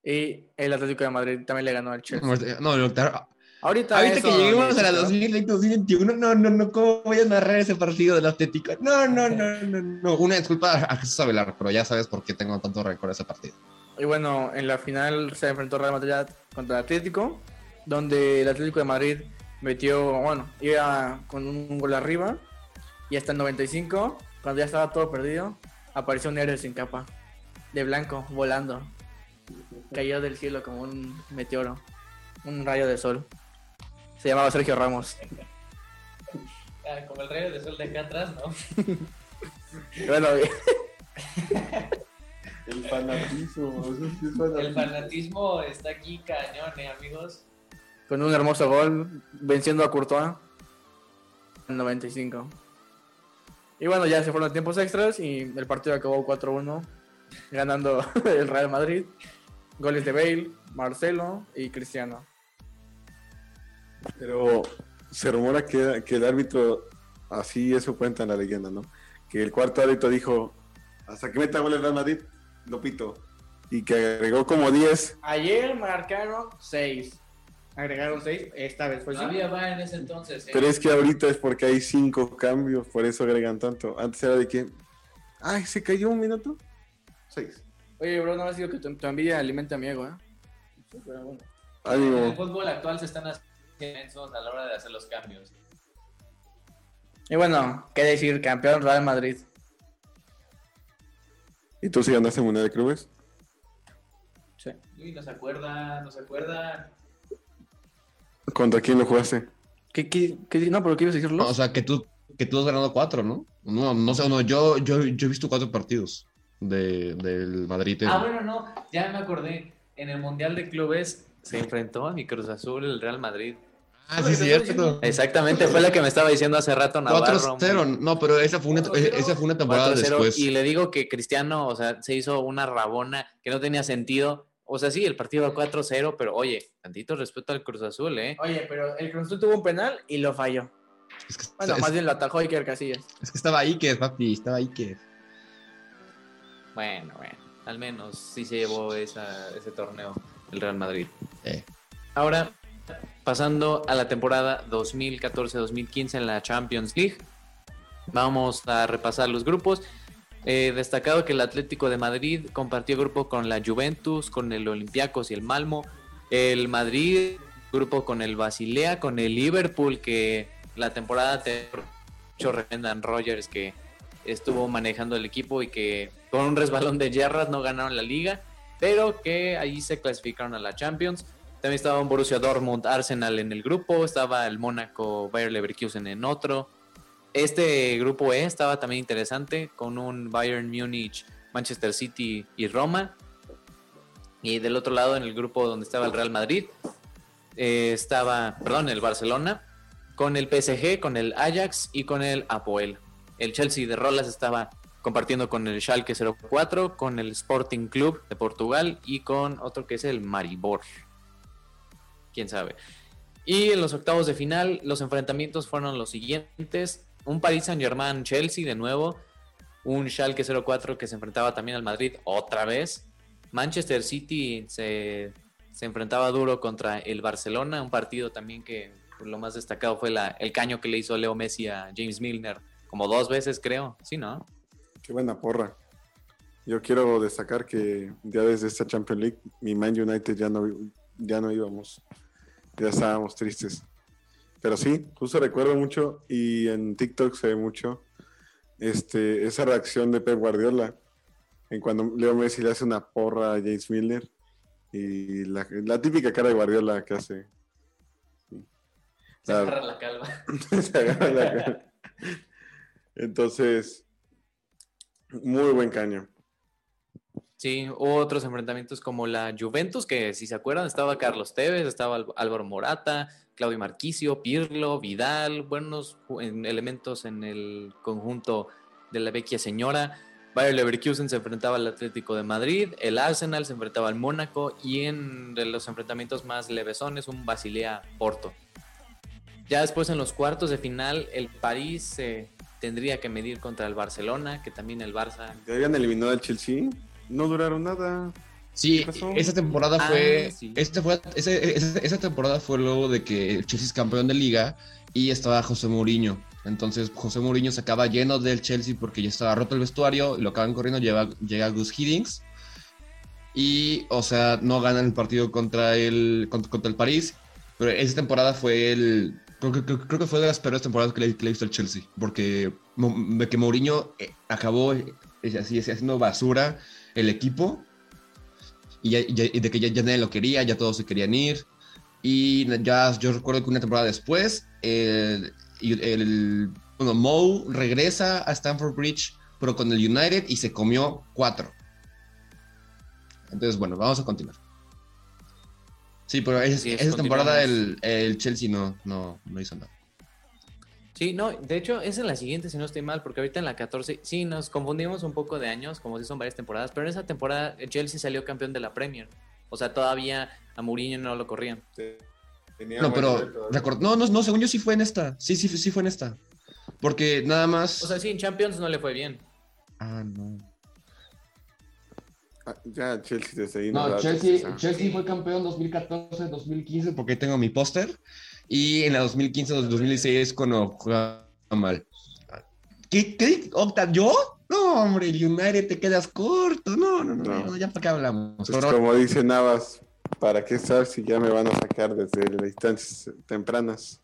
Y el Atlético de Madrid también le ganó al Chelsea. No, no, claro. Ahorita, Ahorita eso que lleguemos a la ¿no? 2020-2021, no, no, no, ¿cómo voy a narrar ese partido del Atlético? No, no, no, no, no. Una disculpa a Jesús Avelar, pero ya sabes por qué tengo tanto rencor a ese partido. Y bueno, en la final se enfrentó Real Madrid contra el Atlético, donde el Atlético de Madrid metió, bueno, iba con un gol arriba y hasta el 95, cuando ya estaba todo perdido, apareció un héroe sin capa, de blanco, volando. Cayó del cielo como un meteoro, un rayo de sol. Se llamaba Sergio Ramos. Ah, como el rayo de sol de acá atrás, ¿no? Bueno, El fanatismo, eso sí es El fanatismo está aquí cañón, ¿eh, amigos? con un hermoso gol, venciendo a Courtois en el 95. Y bueno, ya se fueron los tiempos extras y el partido acabó 4-1, ganando el Real Madrid. Goles de Bale, Marcelo y Cristiano. Pero se rumora que, que el árbitro, así eso cuenta en la leyenda, ¿no? Que el cuarto árbitro dijo, hasta que meta gol el Real Madrid, lo pito. Y que agregó como 10. Ayer marcaron 6. Agregaron 6, esta vez fue Todavía va en ese entonces, ¿eh? Pero es que ahorita es porque hay cinco cambios, por eso agregan tanto. Antes era de que, ay, se cayó un minuto. Seis. Oye, bro, no ha sido que tu, tu envidia alimenta a mi ego, ¿eh? Sí, pero bueno. En el fútbol actual se están haciendo a la hora de hacer los cambios. Y bueno, ¿qué decir? Campeón Real Madrid. ¿Y tú si ganaste Mundial de Clubes? Sí. Uy, no se acuerda, no se acuerda. ¿Contra quién lo jugaste? ¿Qué, qué, qué- no, pero ¿qué ibas a decirlo? No, o sea, que tú, que tú has ganado cuatro, ¿no? No, no sé, no, yo, yo, yo he visto cuatro partidos de, del Madrid. Ah, bueno, no, ya me acordé. En el Mundial de Clubes se enfrentó a mi Cruz Azul, el Real Madrid. Ah, sí, es cierto. Exactamente, fue la que me estaba diciendo hace rato Navarro. 4-0, no, pero esa fue una, 4-0, esa fue una temporada 4-0, después. Y le digo que Cristiano, o sea, se hizo una rabona que no tenía sentido. O sea, sí, el partido va 4-0, pero oye, tantito respeto al Cruz Azul, ¿eh? Oye, pero el Cruz Azul tuvo un penal y lo falló. Es que, Bueno, es- más bien lo atajó Iker Casillas. es que estaba Iker, papi, estaba Iker. Bueno, bueno, al menos sí se llevó esa- ese torneo el Real Madrid. Ahora, pasando a la temporada 2014-2015 en la Champions League, vamos a repasar los grupos. Eh, destacado que el Atlético de Madrid compartió grupo con la Juventus, con el Olympiacos y el Malmo. El Madrid grupo con el Basilea, con el Liverpool que la temporada te Brendan Rogers que estuvo manejando el equipo y que con un resbalón de yardas no ganaron la liga, pero que ahí se clasificaron a la Champions. También estaba un Borussia Dortmund, Arsenal en el grupo, estaba el Mónaco, Bayer Leverkusen en otro. Este grupo E estaba también interesante con un Bayern Múnich, Manchester City y Roma. Y del otro lado, en el grupo donde estaba el Real Madrid, eh, estaba, perdón, el Barcelona, con el PSG, con el Ajax y con el Apoel. El Chelsea de Rolas estaba compartiendo con el Schalke 04, con el Sporting Club de Portugal y con otro que es el Maribor. Quién sabe. Y en los octavos de final, los enfrentamientos fueron los siguientes: un Paris Saint-Germain Chelsea de nuevo, un Schalke 04 que se enfrentaba también al Madrid otra vez. Manchester City se, se enfrentaba duro contra el Barcelona, un partido también que lo más destacado fue el caño que le hizo Leo Messi a James Milner, como dos veces creo, sí, ¿no? Qué buena porra. Yo quiero destacar que ya desde esta Champions League, mi Man United ya no, ya no íbamos. Ya estábamos tristes. Pero sí, justo recuerdo mucho y en TikTok se ve mucho este, esa reacción de Pep Guardiola en cuando Leo Messi le hace una porra a James Milner y la, la típica cara de Guardiola que hace. Se La- agarra la calva. Se agarra la cara. Entonces, muy buen caño. Sí, otros enfrentamientos como la Juventus, que si se acuerdan estaba Carlos Tevez, estaba Álvaro Morata, Claudio Marquisio, Pirlo, Vidal, buenos elementos en el conjunto de la vecchia señora. Bayer Leverkusen se enfrentaba al Atlético de Madrid, el Arsenal se enfrentaba al Mónaco y en los enfrentamientos más levesones un Basilea Porto. Ya después en los cuartos de final el París se tendría que medir contra el Barcelona, que también el Barça Ya habían eliminado al Chelsea. No duraron nada. Sí, esa temporada Ah, fue. sí. esta fue ese- ese- esa temporada fue luego de que el Chelsea es campeón de liga y estaba José Mourinho. Entonces José Mourinho se acaba lleno del Chelsea porque ya estaba roto el vestuario, lo acaban corriendo, llega, llega Gus Hiddings y, o sea, no ganan el partido contra el, contra, contra el París. Pero esa temporada fue el. Creo que, creo, que fue de las peores temporadas que le, que he visto al Chelsea. Porque que Mourinho eh, acabó eh, así, haciendo basura el equipo. Y, ya- de que ya, nadie lo quería, ya todos se querían ir. Y ya yo recuerdo que una temporada después, el, el, bueno, Moe regresa a Stamford Bridge, pero con el United y se comió cuatro. Entonces, bueno, vamos a continuar. Sí, pero es- Así es, esa temporada el, el Chelsea no, no, no hizo nada. Sí, no, de hecho es en la siguiente, si no estoy mal, porque ahorita en la 14, sí, nos confundimos un poco de años, como si son varias temporadas, pero en esa temporada el Chelsea salió campeón de la Premier. O sea, todavía a Mourinho no lo corrían. Tenía No, pero record- no, no, no, según yo sí fue en esta. Sí, sí, sí fue en esta. Porque nada más. O sea, sí, en Champions no le fue bien. ah, no. Ah, Ya Chelsea desde ahí No, Chelsea. Chelsea fue campeón 2014-2015 porque tengo mi póster. Y en la 2015-2016 cuando jugaba mal. ¿Qué? ¿Qué? ¿Octa? ¿Yo? No, hombre, el United te quedas corto. No, no, no, ya para qué hablamos. Pues como dice Navas, ¿para qué estar si ya me van a sacar desde las instancias tempranas?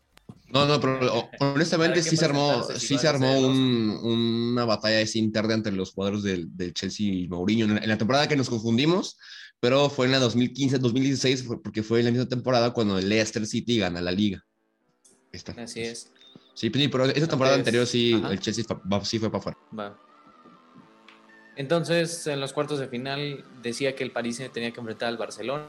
No, no, pero honestamente ¿Para qué sí se armó, sí se armó un- una batalla esa interna entre los jugadores del, del Chelsea y Mourinho. En, en la temporada que nos confundimos, pero fue en la 2015-2016, fue- porque fue en la misma temporada cuando el Leicester City gana la liga. Ahí está. Así es. Sí, pero esa temporada Entonces, anterior sí, ajá. el Chelsea va- sí fue para afuera. Va. Entonces, en los cuartos de final decía que el París tenía que enfrentar al Barcelona,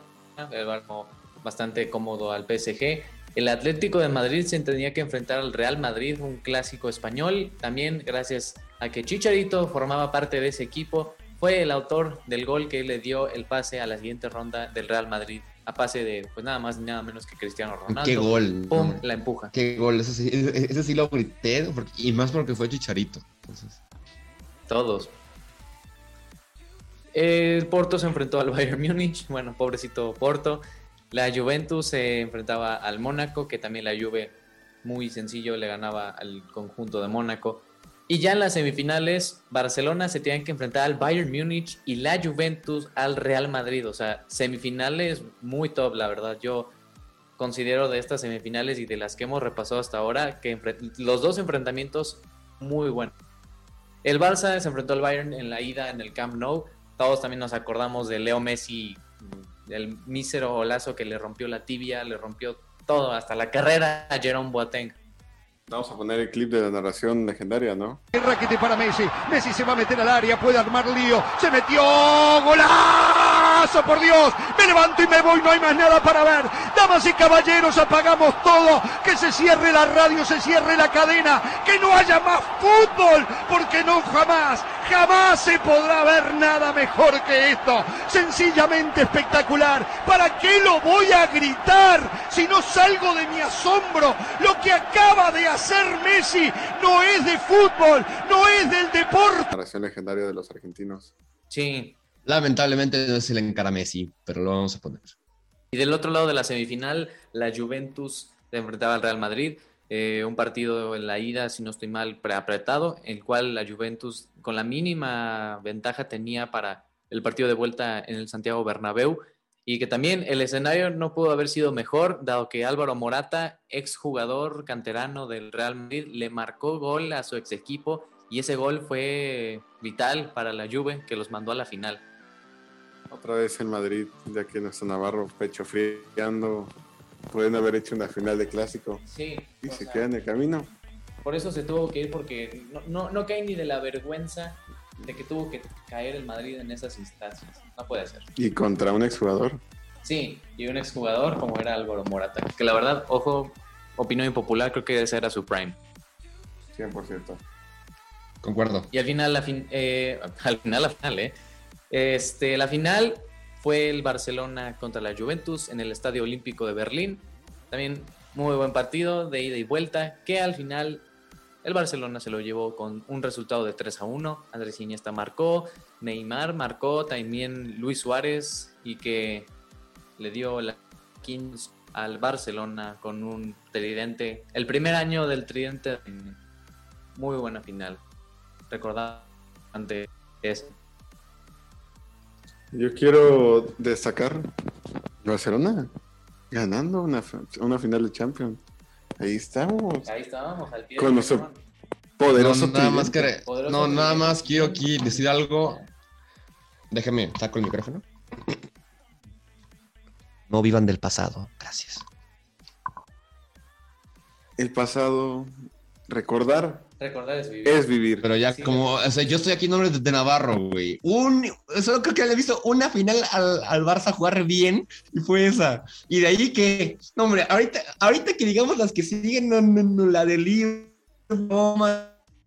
el Barco bastante cómodo al PSG. El Atlético de Madrid se tenía que enfrentar al Real Madrid, un clásico español. También gracias a que Chicharito formaba parte de ese equipo, fue el autor del gol que le dio el pase a la siguiente ronda del Real Madrid, a pase de pues nada más ni nada menos que Cristiano Ronaldo. Qué gol. Pum, la empuja. Qué gol. Ese sí, lo grité, porque- y más porque fue Chicharito. Entonces, Todos. El Porto se enfrentó al Bayern Múnich. Bueno, pobrecito Porto. La Juventus se enfrentaba al Mónaco, que también la Juve muy sencillo le ganaba al conjunto de Mónaco. Y ya en las semifinales, Barcelona se tenían que enfrentar al Bayern Múnich y la Juventus al Real Madrid. O sea, semifinales muy top, la verdad. Yo considero de estas semifinales y de las que hemos repasado hasta ahora que los dos enfrentamientos muy buenos. El Barça se enfrentó al Bayern en la ida en el Camp Nou. Todos también nos acordamos de Leo Messi, el mísero golazo que le rompió la tibia, le rompió todo, hasta la carrera a Jerome Boateng. Vamos a poner el clip de la narración legendaria, ¿no? Raquete para Messi. Messi se va a meter al área, puede armar lío. Se metió. ¡Golazo! Por Dios. Me levanto y me voy, no hay más nada para ver. Damas y caballeros, apagamos todo. Que se cierre la radio, se cierre la cadena. Que no haya más fútbol. Porque no jamás, jamás se podrá ver nada mejor que esto. Sencillamente espectacular. ¿Para qué lo voy a gritar si no salgo de mi asombro? Lo que acaba de hacer Messi no es de fútbol, no es del deporte. Narración legendaria de los argentinos. Sí. Lamentablemente no es el encara Messi, pero lo vamos a poner. Y del otro lado de la semifinal, la Juventus se enfrentaba al Real Madrid. eh, un partido en la ida, si no estoy mal, preapretado, el cual la Juventus con la mínima ventaja tenía para el partido de vuelta en el Santiago Bernabéu y que también el escenario no pudo haber sido mejor, dado que Álvaro Morata, exjugador canterano del Real Madrid, le marcó gol a su ex equipo y ese gol fue vital para la Juve que los mandó a la final. Otra vez en Madrid, ya que nuestro Navarro pecho friando. Pueden haber hecho una final de clásico. Sí, Y se sea, queda en el camino. Por eso se tuvo que ir porque no, no, no cae ni de la vergüenza de que tuvo que caer el Madrid en esas instancias. No puede ser. Y contra un exjugador. Sí, y un exjugador como era Álvaro Morata, que la verdad, ojo, opinión impopular, creo que ese era su prime. 100%. Concuerdo. Y al final, la fin, eh, al final, la final, ¿eh? Este, la final fue el Barcelona contra la Juventus en el Estadio Olímpico de Berlín. También muy buen partido de ida y vuelta, que al final el Barcelona se lo llevó con un resultado de 3 a 1. Andrés Iniesta marcó, Neymar marcó, también Luis Suárez y que le dio la Kings al Barcelona con un tridente, el primer año del tridente, muy buena final. Recordar ante eso. Yo quiero destacar Barcelona ganando una, una final de Champions. Ahí estamos. Ahí estábamos, al pie Con nuestro-. Poderoso no, nada más que- Poderoso no, nada más quiero aquí decir algo. Déjame, saco el micrófono. No vivan del pasado. Gracias. El pasado, recordar Recordar es vivir. es vivir. Pero ya Sí, como, o sea, yo estoy aquí en nombre de, de Navarro, güey. Un, solo creo que le he visto una final al, al Barça jugar bien y fue esa. Y de ahí que, no, hombre, ahorita, ahorita que digamos las que siguen, no, no, no, la del Liverpool,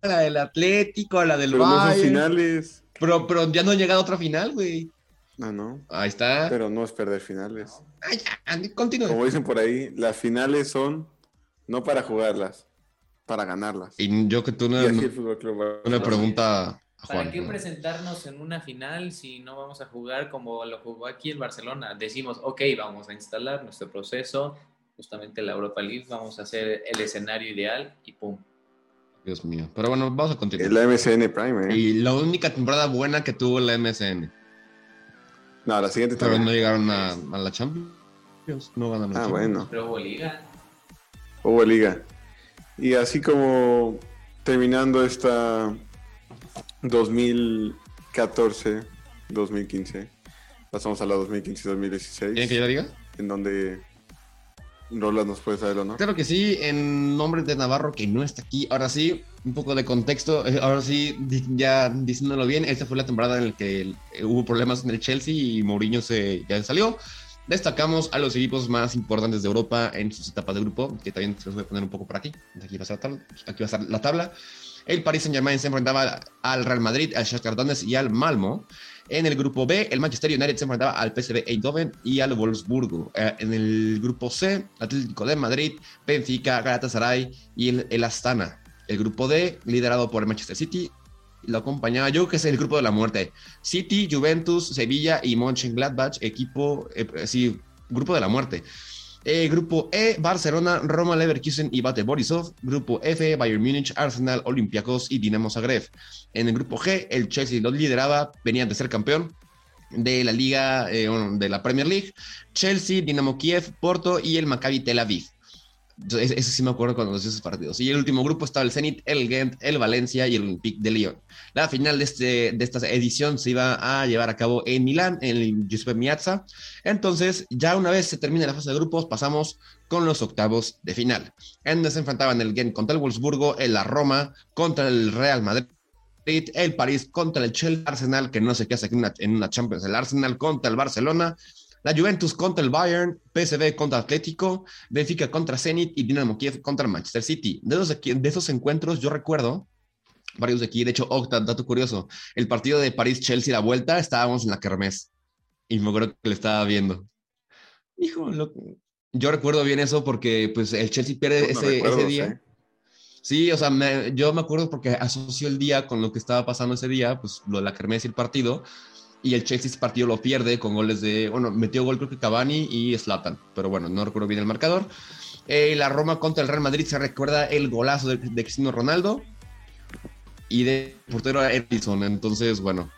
la del Atlético, la del Pero no son Bayern. finales. Pero, pero ya no ha llegado a otra final, güey. No, no. Ahí está. Pero no es perder finales. Ay, ya, continúa. Como dicen por ahí, las finales son no para jugarlas, para ganarlas. Y yo que tú le Barcelona. pregunta a ¿Para Juan. qué ¿no? presentarnos en una final si no vamos a jugar como lo jugó aquí el Barcelona? Decimos, ok, vamos a instalar nuestro proceso, justamente la Europa League, vamos a hacer el escenario ideal y pum. Dios mío. Pero bueno, vamos a Es continuar. la MCN Prime, ¿eh? Y la única temporada buena que tuvo la MSN. No, la siguiente Pero no llegaron a, a la Champions. No ganaron la Ah, Champions. bueno. Pero hubo liga. Hubo liga. Y así como terminando esta 2014-2015, pasamos a la 2015-2016, ¿Quieren que yo la diga? en donde Roland nos puede saber o no. Claro que sí, en nombre de Navarro, que no está aquí. Ahora sí, un poco de contexto. eh, Ahora sí, ya diciéndolo bien, esta fue la temporada en la que eh, hubo problemas en el Chelsea y Mourinho se, ya salió. Destacamos a los equipos más importantes de Europa en sus etapas de grupo, que también se los voy a poner un poco por aquí. Aquí va a estar la tabla. El Paris Saint-Germain se enfrentaba al Real Madrid, al Shakhtar Donetsk y al Malmo. En el grupo B, el Manchester United se enfrentaba al PSV Eindhoven y al Wolfsburgo. Eh, en el grupo C, Atlético de Madrid, Benfica, Galatasaray y el, el Astana. El grupo D, liderado por el Manchester City, lo acompañaba yo, que es el grupo de la muerte. City, Juventus, Sevilla y Mönchengladbach, equipo, eh, sí, grupo de la muerte. Eh, grupo E, Barcelona, Roma, Leverkusen y Bate Borisov. Grupo F, Bayern Múnich, Arsenal, Olympiacos y Dinamo Zagreb. En el grupo G, el Chelsea lo lideraba, venían de ser campeón de la Liga, eh, de la Premier League. Chelsea, Dinamo Kiev, Porto y el Maccabi Tel Aviv. Ese sí me acuerdo cuando los esos partidos. Y el último grupo estaba el Zenit, el Gent, el Valencia y el Olympique de Lyon. La final de, este, de esta edición se iba a llevar a cabo en Milán, en el Giuseppe Meazza. Entonces, ya una vez se termine la fase de grupos, pasamos con los octavos de final. En donde se enfrentaban el Gent contra el Wolfsburgo, el la Roma contra el Real Madrid. El París contra el Chelsea, Arsenal, que no sé qué hace aquí en una, en una Champions, el Arsenal contra el Barcelona, la Juventus contra el Bayern, PSV contra Atlético, Benfica contra Zenit y Dinamo Kiev contra Manchester City. De esos, de esos encuentros yo recuerdo varios de aquí, de hecho, Octa, dato curioso, el partido de París-Chelsea, la vuelta, estábamos en la Kermés y me acuerdo que le estaba viendo. Hijo, lo- yo recuerdo bien eso porque pues el Chelsea pierde No ese, recuerdo, ese día. sí. Sí, o sea, me- yo me acuerdo porque asocio el día con lo que estaba pasando ese día, pues lo de la Kermés y el partido, y el Chelsea ese partido lo pierde con goles de, bueno, metió gol creo que Cavani y Slatan, pero bueno, no recuerdo bien el marcador. Eh, la Roma contra el Real Madrid se recuerda el golazo de, de Cristiano Ronaldo y de portero a Edison, entonces, bueno,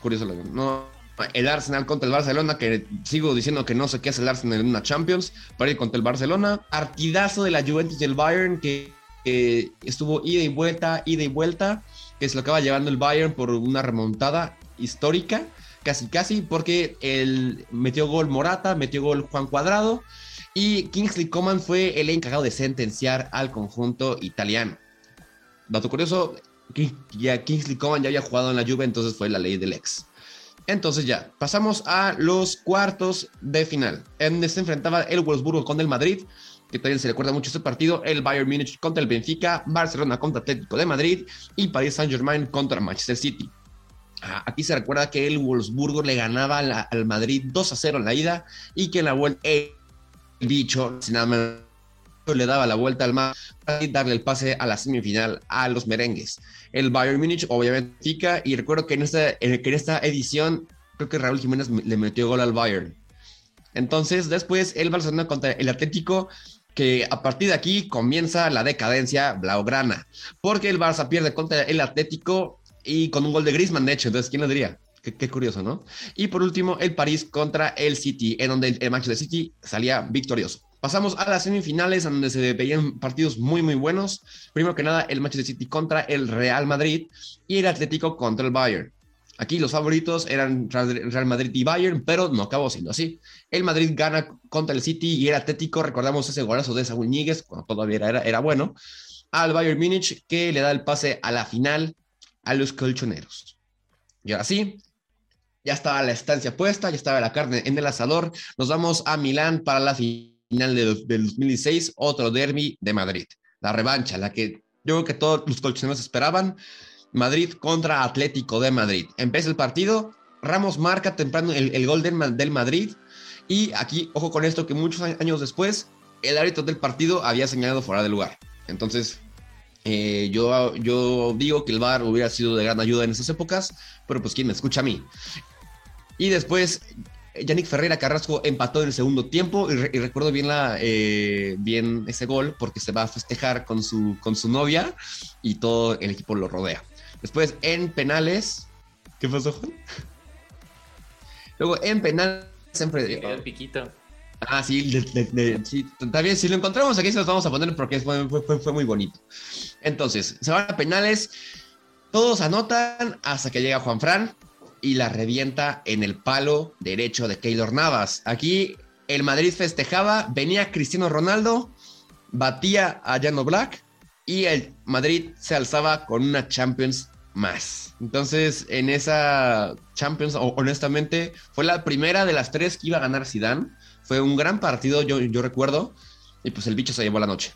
curioso. No, el Arsenal contra el Barcelona, que sigo diciendo que no sé qué es el Arsenal en una Champions, para ir contra el Barcelona. Partidazo de la Juventus y el Bayern, que estuvo ida y vuelta, ida y vuelta, que se lo acaba llevando el Bayern por una remontada histórica, casi casi, porque el, metió gol Morata, metió gol Juan Cuadrado, y Kingsley Coman fue el encargado de sentenciar al conjunto italiano. Dato curioso, ya Kingsley Coman ya había jugado en la Juve, entonces fue la ley del ex. Entonces ya, pasamos a los cuartos de final, en donde se enfrentaba el Wolfsburgo con el Madrid, que también se recuerda mucho este partido, el Bayern Múnich contra el Benfica, Barcelona contra Atlético de Madrid y Paris Saint-Germain contra Manchester City. Ah, aquí se recuerda que el Wolfsburgo le ganaba al Madrid 2 a 0 en la ida y que en la vuelta el bicho, sin nada le daba la vuelta al mar para darle el pase a la semifinal a los merengues. El Bayern Múnich obviamente pica y recuerdo que en esta, que en esta edición creo que Raúl Jiménez le metió gol al Bayern. Entonces después el Barcelona contra el Atlético que a partir de aquí comienza la decadencia blaugrana, porque el Barça pierde contra el Atlético y con un gol de Griezmann, de hecho, entonces, ¿quién lo diría? Qué, curioso, ¿no? Y por último, el París contra el City, en donde el Manchester City salía victorioso. Pasamos a las semifinales, donde se veían partidos muy, muy buenos. Primero que nada, el Manchester City contra el Real Madrid y el Atlético contra el Bayern. Aquí los favoritos eran Real Madrid y Bayern, pero no acabó siendo así. El Madrid gana contra el City y el Atlético, recordamos ese golazo de Saúl Ñíguez, cuando todavía era, era bueno, al Bayern Múnich, que le da el pase a la final a los colchoneros. Y ahora sí, ya estaba la estancia puesta, ya estaba la carne en el asador. Nos vamos a Milán para la final del, 2016, otro derby de Madrid. La revancha, la que yo creo que todos los colchoneros esperaban. Madrid contra Atlético de Madrid. Empieza el partido, Ramos marca temprano el, gol del, del Madrid. Y aquí, ojo con esto, que muchos años después, el árbitro del partido había señalado fuera de lugar. Entonces, eh, yo, yo digo que el VAR hubiera sido de gran ayuda en esas épocas, pero pues quién me escucha a mí. Y después, Yannick Ferreira Carrasco empató en el segundo tiempo y, recuerdo bien, la, eh, bien ese gol porque se va a festejar con su, con su novia y todo el equipo lo rodea. Después, en penales, ¿qué pasó, Juan? Luego, en penales, siempre... El piquito. Ah, sí, sí, también si lo encontramos aquí se los vamos a poner porque fue, fue, muy bonito. Entonces, se van a penales, todos anotan hasta que llega Juan Fran y la revienta en el palo derecho de Keylor Navas. Aquí el Madrid festejaba, venía Cristiano Ronaldo, batía a Llano Black y el Madrid se alzaba con una Champions más. Entonces, en esa Champions, honestamente, fue la primera de las tres que iba a ganar Zidane fue un gran partido, yo, yo recuerdo, y pues el bicho se llevó la noche.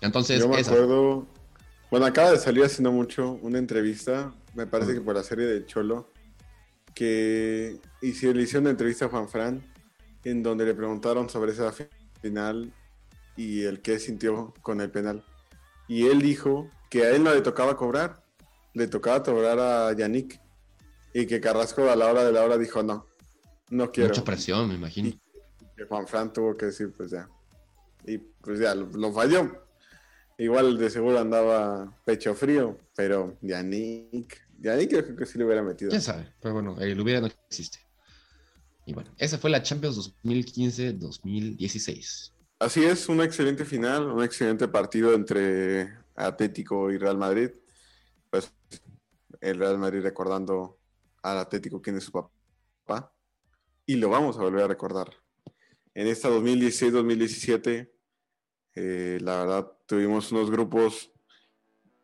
Entonces, yo me acuerdo, bueno, acaba de salir hace no mucho una entrevista, me parece que por la serie de Cholo, que hicieron, le hicieron una entrevista a Juan Fran, en donde le preguntaron sobre esa final y el qué sintió con el penal. Y él dijo que a él no le tocaba cobrar, le tocaba cobrar a Yannick. Y que Carrasco a la hora de la hora dijo no, no quiero. Mucha presión, me imagino que Juan Fran tuvo que decir, pues ya. Y pues ya, lo, falló. Igual de seguro andaba pecho frío, pero Yannick, Yannick creo que sí le hubiera metido. ¿Quién sabe? Pero bueno, el hubiera no existe. Y bueno, esa fue la Champions 2015-2016. Así es, una excelente final, un excelente partido entre Atlético y Real Madrid. Pues el Real Madrid recordando al Atlético quién es su papá. Y lo vamos a volver a recordar en esta 2016-2017, eh, la verdad, tuvimos unos grupos,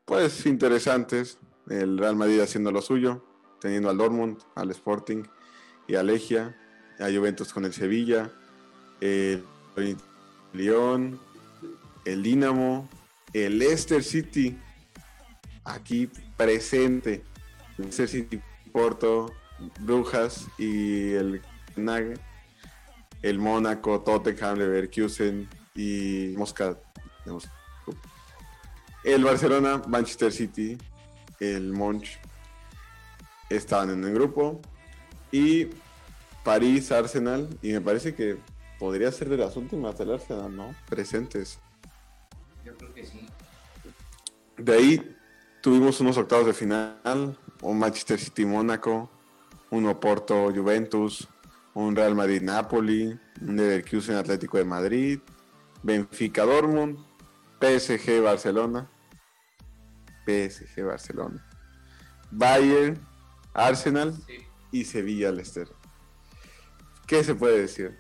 pues, interesantes. El Real Madrid haciendo lo suyo, teniendo al Dortmund, al Sporting y a Legia, a Juventus con el Sevilla, el León, el Dinamo, el Leicester City, aquí presente, Leicester City, Porto, Brujas y el Nag el Mónaco, Tottenham, Leverkusen y Mosca. El Barcelona, Manchester City, el Monch estaban en el grupo y París, Arsenal y me parece que podría ser de las últimas del Arsenal, ¿no? Presentes. Yo creo que sí. De ahí tuvimos unos octavos de final, un Manchester City Mónaco, uno Porto Juventus, un Real Madrid-Napoli, un Leverkusen Atlético de Madrid, Benfica Dortmund, PSG Barcelona, PSG Barcelona, Bayern, Arsenal y Sevilla Leicester. ¿Qué se puede decir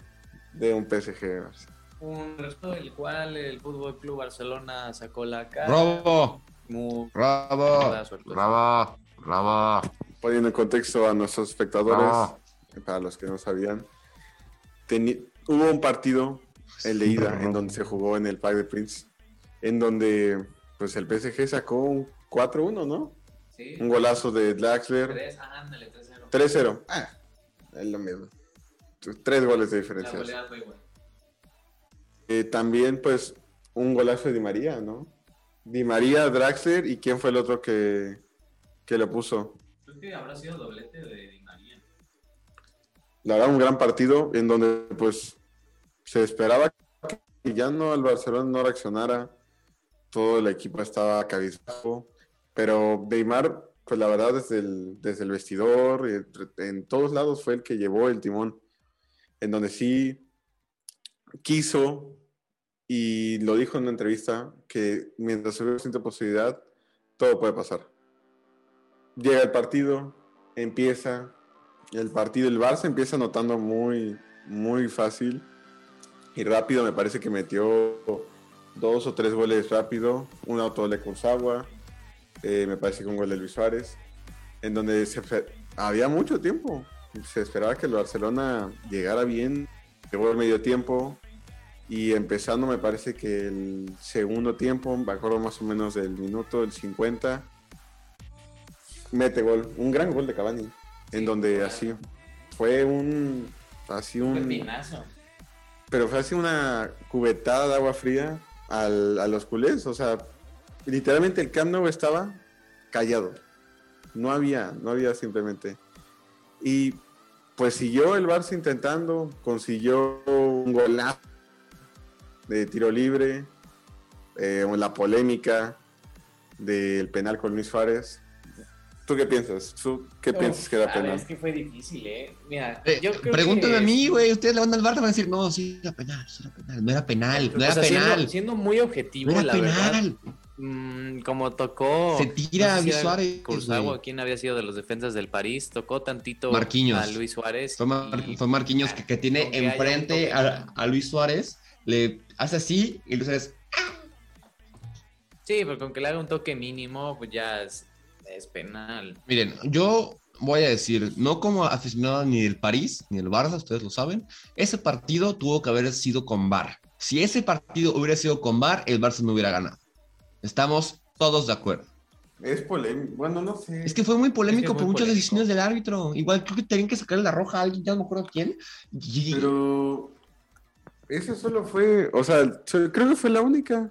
de un PSG Barcelona? Un resto del cual el Fútbol Club Barcelona sacó la cara. ¡Robo! Muy coach. bravo, bravo. Poniendo en contexto a nuestros espectadores, Bravo. para los que no sabían, teni- hubo un partido, el de ida, en donde se jugó en el Parque de Prince, en donde pues el PSG sacó un 4-1, ¿no? Sí. Un golazo de Draxler, Tres, ah, ándale, 3-0. 3-0. Ah, es lo mismo. Tres goles de La diferencia. goleada fue igual. Eh, también, pues, un golazo de Di María, ¿no? Di María, Draxler, ¿y quién fue el otro que, que lo puso? Creo que habrá sido doblete de Di María. La verdad, un gran partido en donde, pues, se esperaba que ya no el Barcelona no reaccionara. Todo el equipo estaba cabizbajo. Pero Neymar, pues, la verdad, desde el, desde el vestidor, en todos lados fue el que llevó el timón. En donde sí quiso y lo dijo en una entrevista que mientras se cierta posibilidad, todo puede pasar. Llega el partido, empieza el partido, el Barça empieza anotando muy, muy fácil y rápido. Me parece que metió dos o tres goles rápido, un auto de Kurzawa, eh, me parece que un gol de Luis Suárez, en donde se, había mucho tiempo. Se esperaba que el Barcelona llegara bien, llegó el medio tiempo y empezando me parece que el segundo tiempo, me acuerdo más o menos del minuto, el 50, mete gol, un gran gol de Cavani, en donde así fue un, así un, Pepinazo. pero fue así una cubetada de agua fría a los culés, o sea, literalmente el Camp Nou estaba callado, no había, no había simplemente. Y pues siguió el Barça intentando, consiguió un golazo de tiro libre, eh, la polémica del penal con Luis Suárez. ¿Tú qué piensas? ¿Tú qué piensas que era A penal? Es que fue difícil, ¿eh? Mira, Eh, yo creo pregúntame que- a mí, güey. Ustedes le van al Barça van a decir, no, sí, era penal, sí era penal. No era penal, no era siendo- penal. Siendo, muy objetivo, No era la verdad. penal. mm, como tocó. Se tira a si Luis era Suárez, Kurzawa, güey. ¿quién había sido de los defensas del París? Tocó tantito Marquinhos. a Luis Suárez. Fue, Mar- y- fue Marquinhos que, que tiene enfrente a, a Luis Suárez, le hace así y Luis Suárez. Sí, porque aunque le haga un toque mínimo, pues ya es, es penal. Miren, yo voy a decir, no como aficionado ni del París ni del Barça, ustedes lo saben, ese partido tuvo que haber sido con VAR. Si ese partido hubiera sido con VAR, el Barça no hubiera ganado. Estamos todos de acuerdo. Es polémico, bueno, no sé. Es que fue muy polémico Es que es por muchas polémico. decisiones del árbitro. Igual creo que tenían que sacarle la roja a alguien, ya no me acuerdo quién. Y- Pero esa solo fue, o sea, creo que fue la única.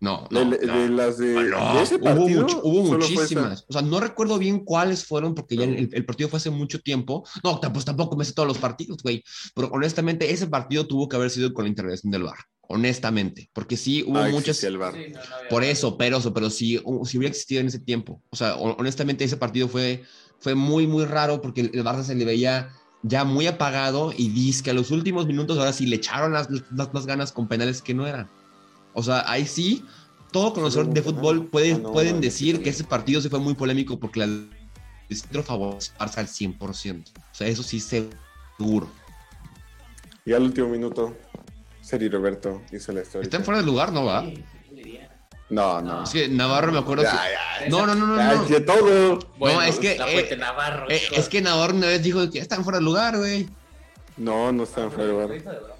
No, De, no, de las de, No, de ese hubo, partido. mucho- hubo muchísimas. O sea, no recuerdo bien cuáles fueron porque ya el, el partido fue hace mucho tiempo. No, pues tampoco me sé todos los partidos, güey. Pero honestamente, ese partido tuvo que haber sido con la intervención del VAR. Honestamente. Porque sí hubo Ah, muchas. el VAR. Sí, no, no había- Por eso, pero, pero sí, hubiera existido en ese tiempo. O sea, hon- honestamente, ese partido fue, fue muy, muy raro porque el, el Barça se le veía ya muy apagado y dice que a los últimos minutos ahora sí le echaron las, las, las ganas con penales que no eran. O sea, ahí sí, todo conocedor de fútbol puede- Ah, no, pueden no, decir que ese partido se fue muy polémico porque la el centro favorece al Barça al 100%. O sea, eso sí seguro. Y al último minuto, Seri Roberto hizo la historia. Están fuera de lugar, ¿no va? No, no. Es que Navarro me acuerdo Ya, que... No, no, no, no. ya, no. todo. Bueno, es que, La eh, Navarro. Eh, hijo. es que Navarro una vez dijo que están fuera de lugar, güey. No, no está en fuera de lugar.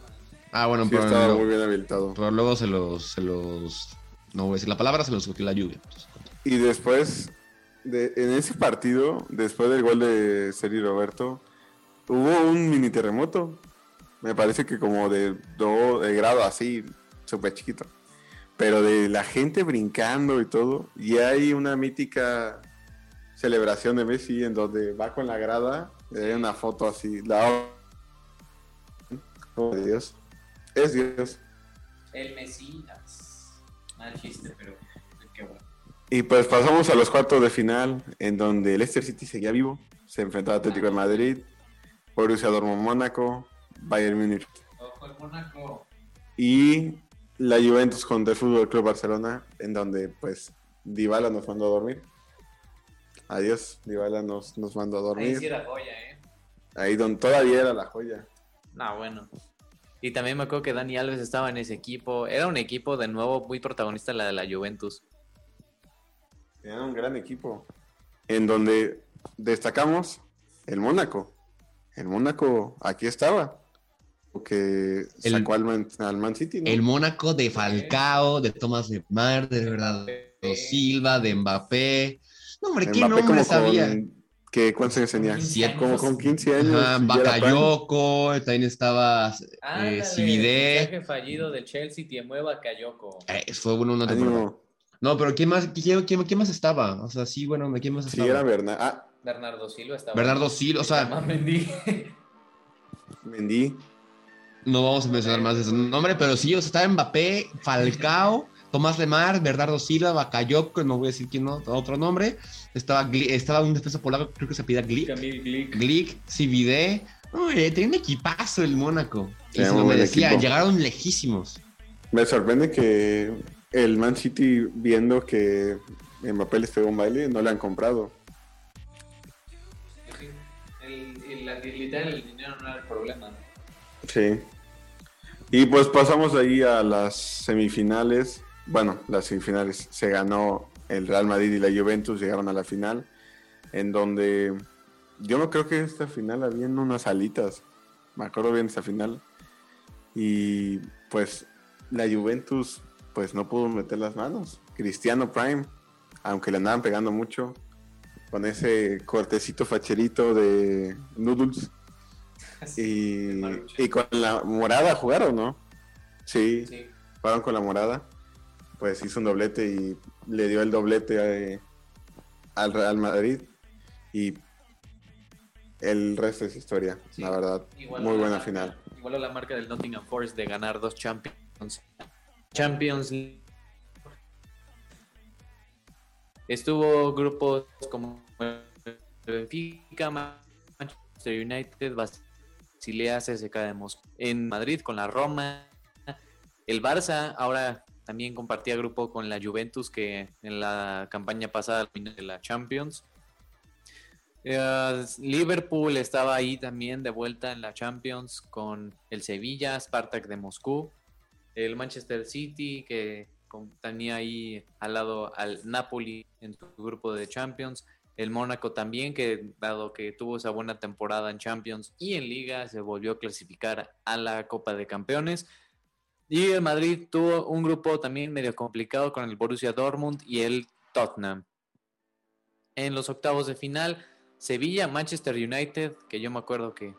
Ah, bueno, Sí, pero, estaba muy bien habilitado. pero luego se los, se los. No voy a decir la palabra, se los cogió la lluvia. Y después, de, en ese partido, después del gol de Seri Roberto, hubo un mini terremoto. Me parece que como de, de grado así, súper chiquito. Pero de la gente brincando y todo. Y hay una mítica celebración de Messi en donde va con la grada. y hay una foto así. La... Oh, Dios. Es Dios. El Mesías. Mal chiste, pero qué bueno. Y pues pasamos a los cuartos de final, en donde el Leicester City seguía vivo. Se enfrentó al Atlético de Madrid, Borussia Dortmund Mónaco, Bayern Múnich Ojo, el Mónaco. y la Juventus contra el Fútbol Club Barcelona, en donde pues Dybala nos mandó a dormir. Adiós, Dybala nos, nos mandó a Ahí dormir. sí era joya, ¿eh? Ahí donde todavía era la joya. No, bueno. Y también me acuerdo que Dani Alves estaba en ese equipo. Era un equipo de nuevo muy protagonista la de la Juventus. Tenían un gran equipo. En donde destacamos el Mónaco. El Mónaco aquí estaba. Porque El- sacó al Man, al Man City. ¿no? El Mónaco de Falcao, de Thomas Lemar, de Bernardo Silva, de Mbappé. No, hombre, ¿qué Mbappé nombre sabía? con- que, ¿Cuántos años tenía? Siete. Como con 15 años. Ajá. Bakayoko, también estaba eh, Ándale, Civide. fichaje fallido del Chelsea, Tiemue Bakayoko. Eh, fue bueno una temporada. No, pero ¿quién más, quién, quién- quién más estaba? O sea, sí, bueno, ¿quién más Sí, estaba? era Bernard. Ah, Bernardo Silva estaba. Bernardo Silva, o sea, Llama Mendy. Mendy. no vamos a mencionar más de ese nombre, pero sí, o sea, estaba Mbappé, Falcao, Tomás Lemar, Bernardo Silva, Bakayoko, no voy a decir quién no, otro nombre. Estaba, Gli- estaba un defensa polaco, creo que se pedía Glick. Glick. Glick, Civide. Oye, tenía un equipazo el Mónaco. Y se lo equipo. llegaron lejísimos. Me sorprende que el Man City, viendo que Mbappé les pegó un baile, no le han comprado. El, el, el, literal, el dinero no era el problema. Sí. Y pues pasamos ahí a las semifinales. Bueno, las semifinales se ganó el Real Madrid y la Juventus, llegaron a la final, en donde yo no creo que esta final habían unas alitas. Me acuerdo bien esta final. Y pues la Juventus pues no pudo meter las manos. Cristiano Prime, aunque le andaban pegando mucho, con ese cortecito facherito de noodles. Y, y con la morada jugaron, ¿no? Sí, Sí. jugaron con la morada. Pues hizo un doblete y le dio el doblete eh, al Real Madrid. Y el resto es historia, Sí. la verdad. Igual Muy la buena marca- final. Igual a la marca del Nottingham Forest de ganar dos Champions. Champions League. Estuvo grupos como Benfica, Manchester United, Basilea, CSK de Moscú. En Madrid con la Roma. El Barça ahora también compartía grupo con la Juventus que en la campaña pasada de la Champions. Eh, Liverpool estaba ahí también de vuelta en la Champions con el Sevilla, Spartak de Moscú, el Manchester City que tenía ahí al lado al Napoli en su grupo de Champions, el Mónaco también que dado que tuvo esa buena temporada en Champions y en Liga se volvió a clasificar a la Copa de Campeones. Y el Madrid tuvo un grupo también medio complicado con el Borussia Dortmund y el Tottenham. En los octavos de final, Sevilla, Manchester United, que yo me acuerdo que,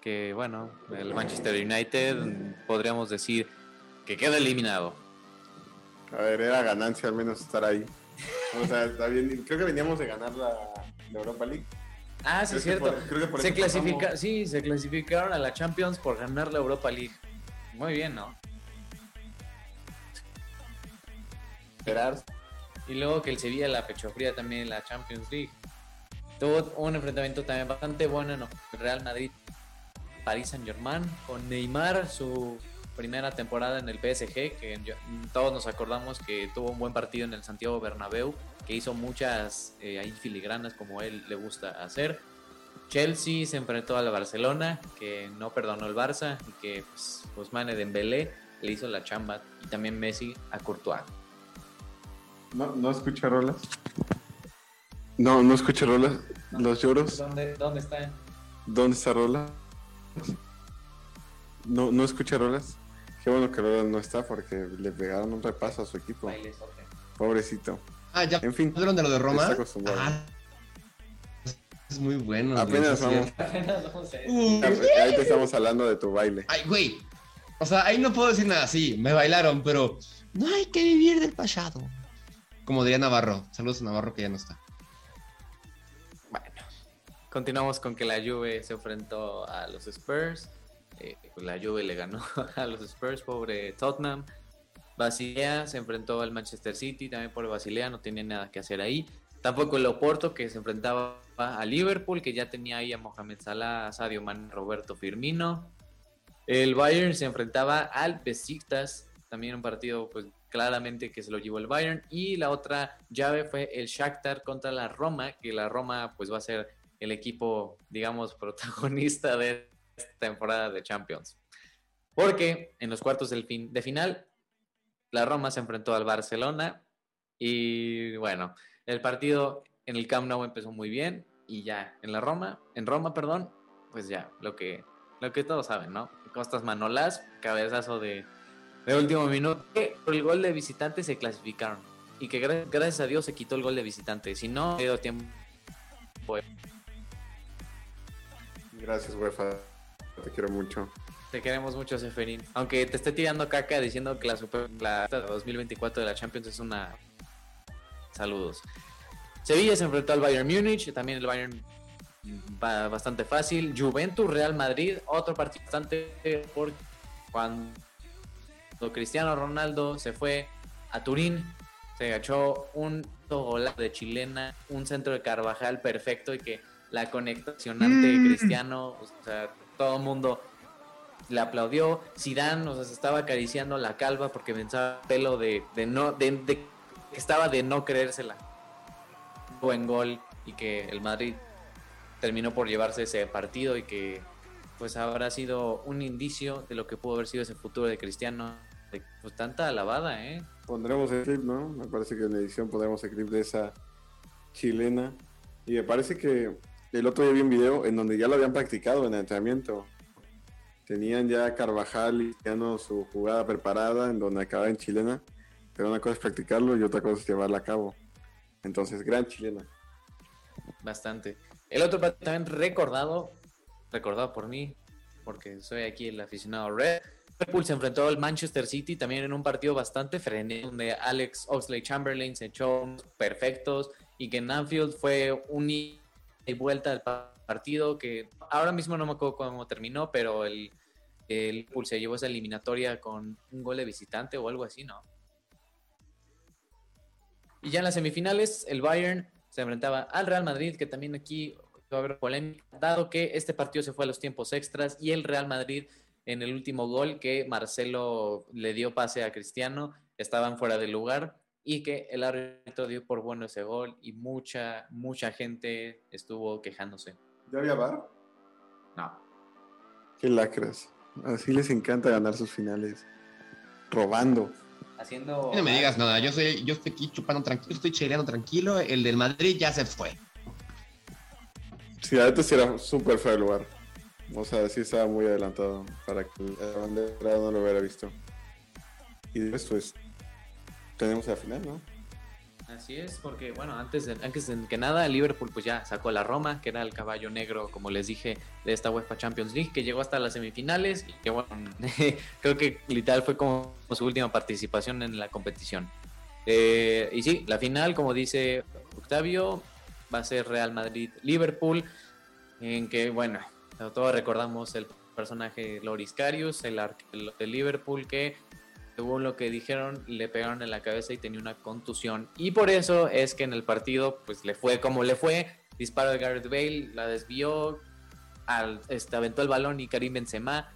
que bueno, el Manchester United podríamos decir que queda eliminado. A ver, era ganancia al menos estar ahí. O sea, está bien. Creo que veníamos de ganar la, la Europa League. Ah, sí, es cierto. por- creo que por Se clasifica, sí, se clasificaron a la Champions por ganar la Europa League. Muy bien, ¿no? Esperar. Y luego que el Sevilla la pechó fría también en la Champions League. Tuvo un enfrentamiento también bastante bueno en el Real Madrid. Paris Saint Germain con Neymar, su primera temporada en el PSG, que yo- todos nos acordamos que tuvo un buen partido en el Santiago Bernabéu, que hizo muchas eh, ahí filigranas como él le gusta hacer. Chelsea se enfrentó al Barcelona, que no perdonó el Barça y que pues, Ousmane Dembélé le hizo la chamba y también Messi a Courtois. No, no escucha rolas. No, no escucha rolas. Los lloros. ¿Dónde, dónde está? ¿Dónde está Rola? No, no escucha Rolas. Qué bueno que Rolas no está porque le pegaron un repaso a su equipo. Pobrecito. Ah, ya. En fin, ¿Hablaron de lo de Roma? Está acostumbrado. Ah, es muy bueno. güey, apenas sí es vamos. Apenas vamos a ir. Uy, Ahí te estamos hablando de tu baile. Ay, güey. O sea, ahí no puedo decir nada así. Me bailaron, pero no hay que vivir del pasado. Como diría Navarro. Saludos a Navarro que ya no está. Bueno, continuamos con que la Juve se enfrentó a los Spurs. Eh, pues la Juve le ganó a los Spurs, pobre Tottenham. Basilea se enfrentó al Manchester City, también por Basilea, no tenía nada que hacer ahí. Tampoco el Oporto, que se enfrentaba a Liverpool, que ya tenía ahí a Mohamed Salah, Sadio Mane, Roberto Firmino. El Bayern se enfrentaba al Besiktas, también un partido pues claramente que se lo llevó el Bayern. Y la otra llave fue el Shakhtar contra la Roma, que la Roma pues va a ser el equipo, digamos, protagonista de esta temporada de Champions. Porque en los cuartos del fin, de final, la Roma se enfrentó al Barcelona Y bueno, el partido en el Camp Nou empezó muy bien y ya en la Roma, en Roma, perdón, pues ya lo que lo que todos saben, ¿no? Costas Manolas, cabezazo de, de último minuto, que por el gol de visitante se clasificaron y que gra- gracias a Dios se quitó el gol de visitante, si no, ido tiempo. Gracias, UEFA. Te quiero mucho. Te queremos mucho, Seferín. Aunque te esté tirando caca diciendo que la, super, la 2024 de la Champions es una. Saludos. Sevilla se enfrentó al Bayern Múnich, también el Bayern va bastante fácil. Juventus, Real Madrid, otro partido bastante por cuando Cristiano Ronaldo se fue a Turín, se agachó un golazo de chilena, un centro de Carvajal perfecto y que la conexionante Mm. Cristiano, o sea, todo el mundo le aplaudió. Zidane, o sea, se estaba acariciando la calva porque pensaba pelo de, de no, de, de- que estaba de no creérsela. Buen gol y que el Madrid terminó por llevarse ese partido y que pues habrá sido un indicio de lo que pudo haber sido ese futuro de Cristiano. Pues tanta alabada, ¿eh? Pondremos el clip, ¿no? Me parece que en la edición pondremos el clip de esa chilena. Y me parece que el otro día vi un video en donde ya lo habían practicado en el entrenamiento. Tenían ya Carvajal y su jugada preparada en donde acababa en chilena. Pero una cosa es practicarlo y otra cosa es llevarla a cabo. Entonces, gran chilena. Bastante. El otro también recordado, recordado por mí, porque soy aquí el aficionado red. Liverpool se enfrentó al Manchester City también en un partido bastante frenético, donde Alex Oxley Chamberlain se echó perfectos y que en Anfield fue un y vuelta pa- partido que ahora mismo no me acuerdo cómo terminó, pero el, el Liverpool se llevó esa eliminatoria con un gol de visitante o algo así, ¿no? Y ya en las semifinales, el Bayern se enfrentaba al Real Madrid, que también aquí va a haber polémica, dado que este partido se fue a los tiempos extras y el Real Madrid en el último gol que Marcelo le dio pase a Cristiano, estaban fuera de lugar y que el árbitro dio por bueno ese gol y mucha, mucha gente estuvo quejándose. ¿Ya había bar? No, Qué lacras. Así les encanta ganar sus finales. Robando. Haciendo... No me digas nada, yo, soy, yo estoy aquí chupando tranquilo, estoy chileando tranquilo, el del Madrid ya se fue. Sí, a sí era súper feo el lugar. O sea, sí estaba muy adelantado para que el abanderado no lo hubiera visto. Y después, pues, tenemos la final, ¿no? Así es, porque bueno, antes de, antes de que nada, Liverpool pues ya sacó a la Roma, que era el caballo negro, como les dije, de esta UEFA Champions League, que llegó hasta las semifinales y que bueno, creo que literal fue como su última participación en la competición. Eh, y sí, la final, como dice Octavio, va a ser Real Madrid-Liverpool, en que bueno, todos recordamos el personaje Loris Karius, el arquero de Liverpool, que según lo que dijeron, le pegaron en la cabeza y tenía una contusión. Y por eso es que en el partido, pues le fue como le fue. Disparo de Gareth Bale, la desvió, al, este, aventó el balón y Karim Benzema.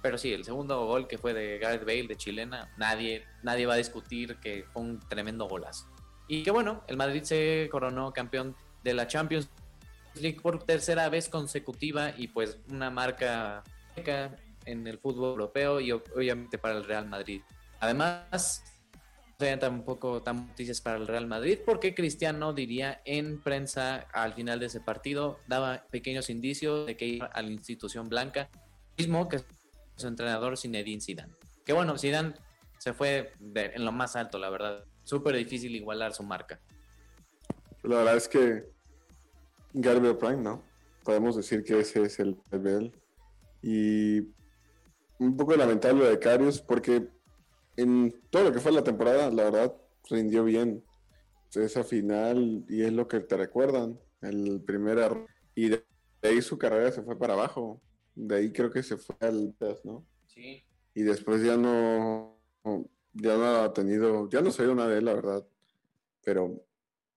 Pero sí, el segundo gol que fue de Gareth Bale, de chilena, nadie, nadie va a discutir que fue un tremendo golazo. Y que bueno, el Madrid se coronó campeón de la Champions League por tercera vez consecutiva y pues una marca en el fútbol europeo y obviamente para el Real Madrid. Además, no sean tampoco tan noticias para el Real Madrid porque Cristiano diría en prensa al final de ese partido, daba pequeños indicios de que iba a la institución blanca, mismo que su entrenador Zinedine Zidane. Que bueno, Zidane se fue en lo más alto, la verdad. Súper difícil igualar su marca. La verdad es que Garber Prime, ¿no? Podemos decir que ese es el nivel. Y un poco lamentable de Carius porque en todo lo que fue la temporada, la verdad, rindió bien. Esa final y es lo que te recuerdan. El primer error. Y de ahí su carrera se fue para abajo. De ahí creo que se fue al ¿no? Sí. Y después ya no, ya no ha tenido, ya no soy una de él, la verdad. Pero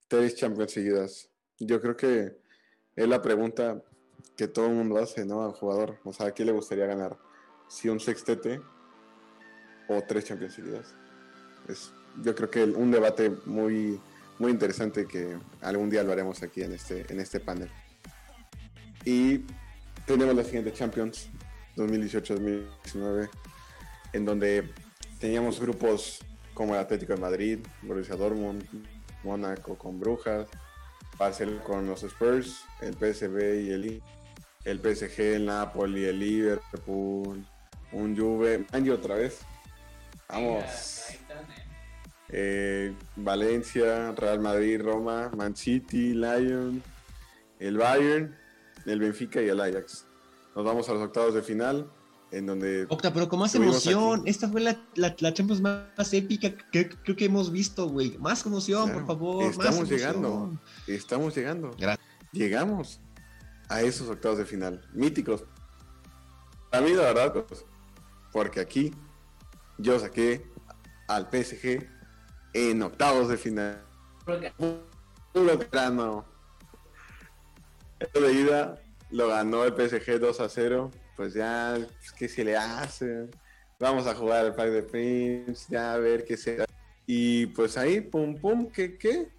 tres Champions seguidas. Yo creo que es la pregunta que todo el mundo hace, ¿no? Al jugador. O sea, ¿a quién le gustaría ganar? Si un sextete o tres Champions seguidas. Es, yo creo que un debate muy, muy interesante que algún día lo haremos aquí en este, en este panel. Y tenemos la siguiente Champions 2018-2019, en donde teníamos grupos como el Atlético de Madrid, Borussia Dortmund, Mónaco con Brujas, Barcelona con los Spurs, el PSV y el el PSG, el Napoli, el Liverpool, un Juve, y otra vez. Vamos. ¿eh? Valencia, Real Madrid, Roma, Man City, Lyon, el Bayern, el Benfica y el Ajax. Nos vamos a los octavos de final, en donde Octa, pero con más emoción. aquí. Esta fue la, la, la Champions más, más épica que creo que hemos visto, güey. Más emoción, Claro, por favor. estamos llegando. estamos llegando. Gracias. Llegamos a esos octavos de final, míticos. A mí, la verdad, pues, porque aquí yo saqué al PSG en octavos de final. Puro grano. El de ida lo ganó el PSG 2 a 0. Pues ya, pues, ¿qué se le hace? Vamos a jugar al Parque de Prince, ya a ver qué será. Y pues ahí, pum, pum, ¿qué, qué?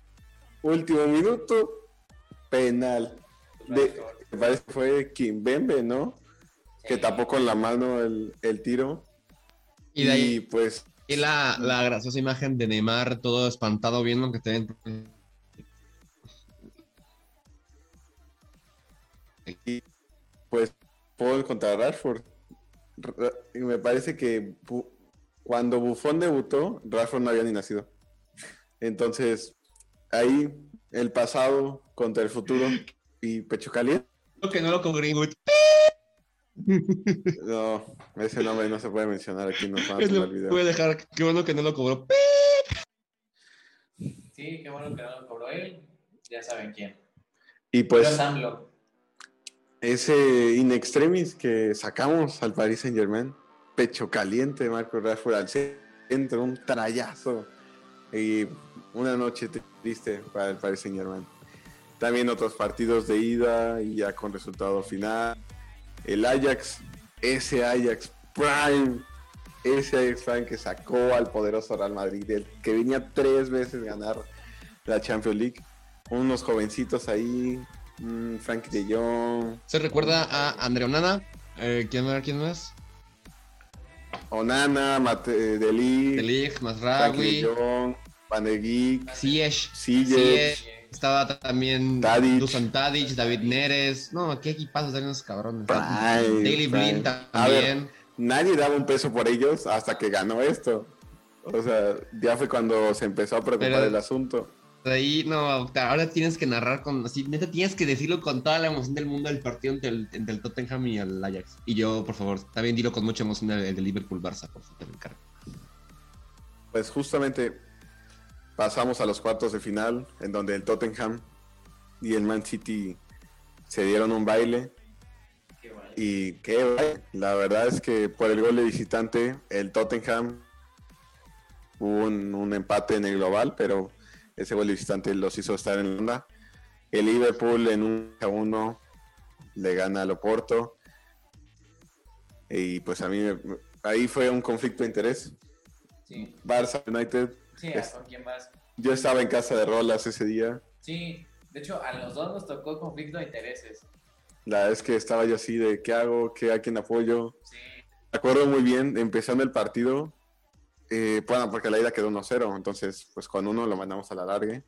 Último minuto, penal. De, me parece que fue Kimbembe, ¿no? Que tapó con la mano el, el tiro. Y de ahí pues y la, la graciosa imagen de Neymar todo espantado viendo que te Y pues Paul contra Rashford. Ra- y me parece que cuando Buffon debutó, Rashford no había ni nacido. Entonces, ahí el pasado contra el futuro y pecho caliente. que no lo con Greenwood. No, ese nombre no se puede mencionar aquí, nos van a Es tomar lo- el video. Voy a dejar, qué bueno que no lo cobró. Sí, qué bueno que no lo cobró él. Ya saben quién. Y Pues, ese in extremis que sacamos al Paris Saint Germain, pecho caliente, Marco Rashford al centro, un trayazo y una noche triste para el Paris Saint Germain. También otros partidos de ida y ya con resultado final. El Ajax, ese Ajax Prime, ese Ajax Prime que sacó al poderoso Real Madrid, el que venía tres veces ganar la Champions League. Unos jovencitos ahí, mm, Frank de Jong, Se recuerda a Andrea Onana. Eh, ¿quién, más? ¿Quién más? Onana, Mate, Deli, De Ligt, Frank de Masraoui, Van de Ziyech. Ziyech, Ziyech. Estaba también Tadic. Dusan Tadic, David Neres. No, qué equipazos eran esos cabrones. Prime, Daily. Blind A ver, también. nadie daba un peso por ellos hasta que ganó esto. O sea, ya fue cuando se empezó a preocupar Pero- el asunto. De ahí, no, ahora tienes que narrar con, así, neta, tienes que decirlo con toda la emoción del mundo del partido entre el, entre el Tottenham y el Ajax. Y yo, por favor, también dilo con mucha emoción el, el de Liverpool-Barça, por favor, te lo encargo. Pues justamente pasamos a los cuartos de final, en donde el Tottenham y el Man City se dieron un baile. Qué bueno. Y qué baile. La verdad es que por el gol de visitante, el Tottenham hubo un, un empate en el global, pero ese gol de visitante los hizo estar en la onda. El Liverpool en un a uno le gana al Oporto. Y pues a mí ahí fue un conflicto de interés. Sí, Barça United. Sí, Es- ¿con quién más? Yo estaba en casa de Rolas ese día. Sí, de hecho, a los dos nos tocó conflicto de intereses. La verdad es que estaba yo así de qué hago, qué a quién apoyo. Sí, Me acuerdo muy bien, empezando el partido, eh, bueno, porque la ida quedó 1-0, entonces pues con uno lo mandamos a la largue.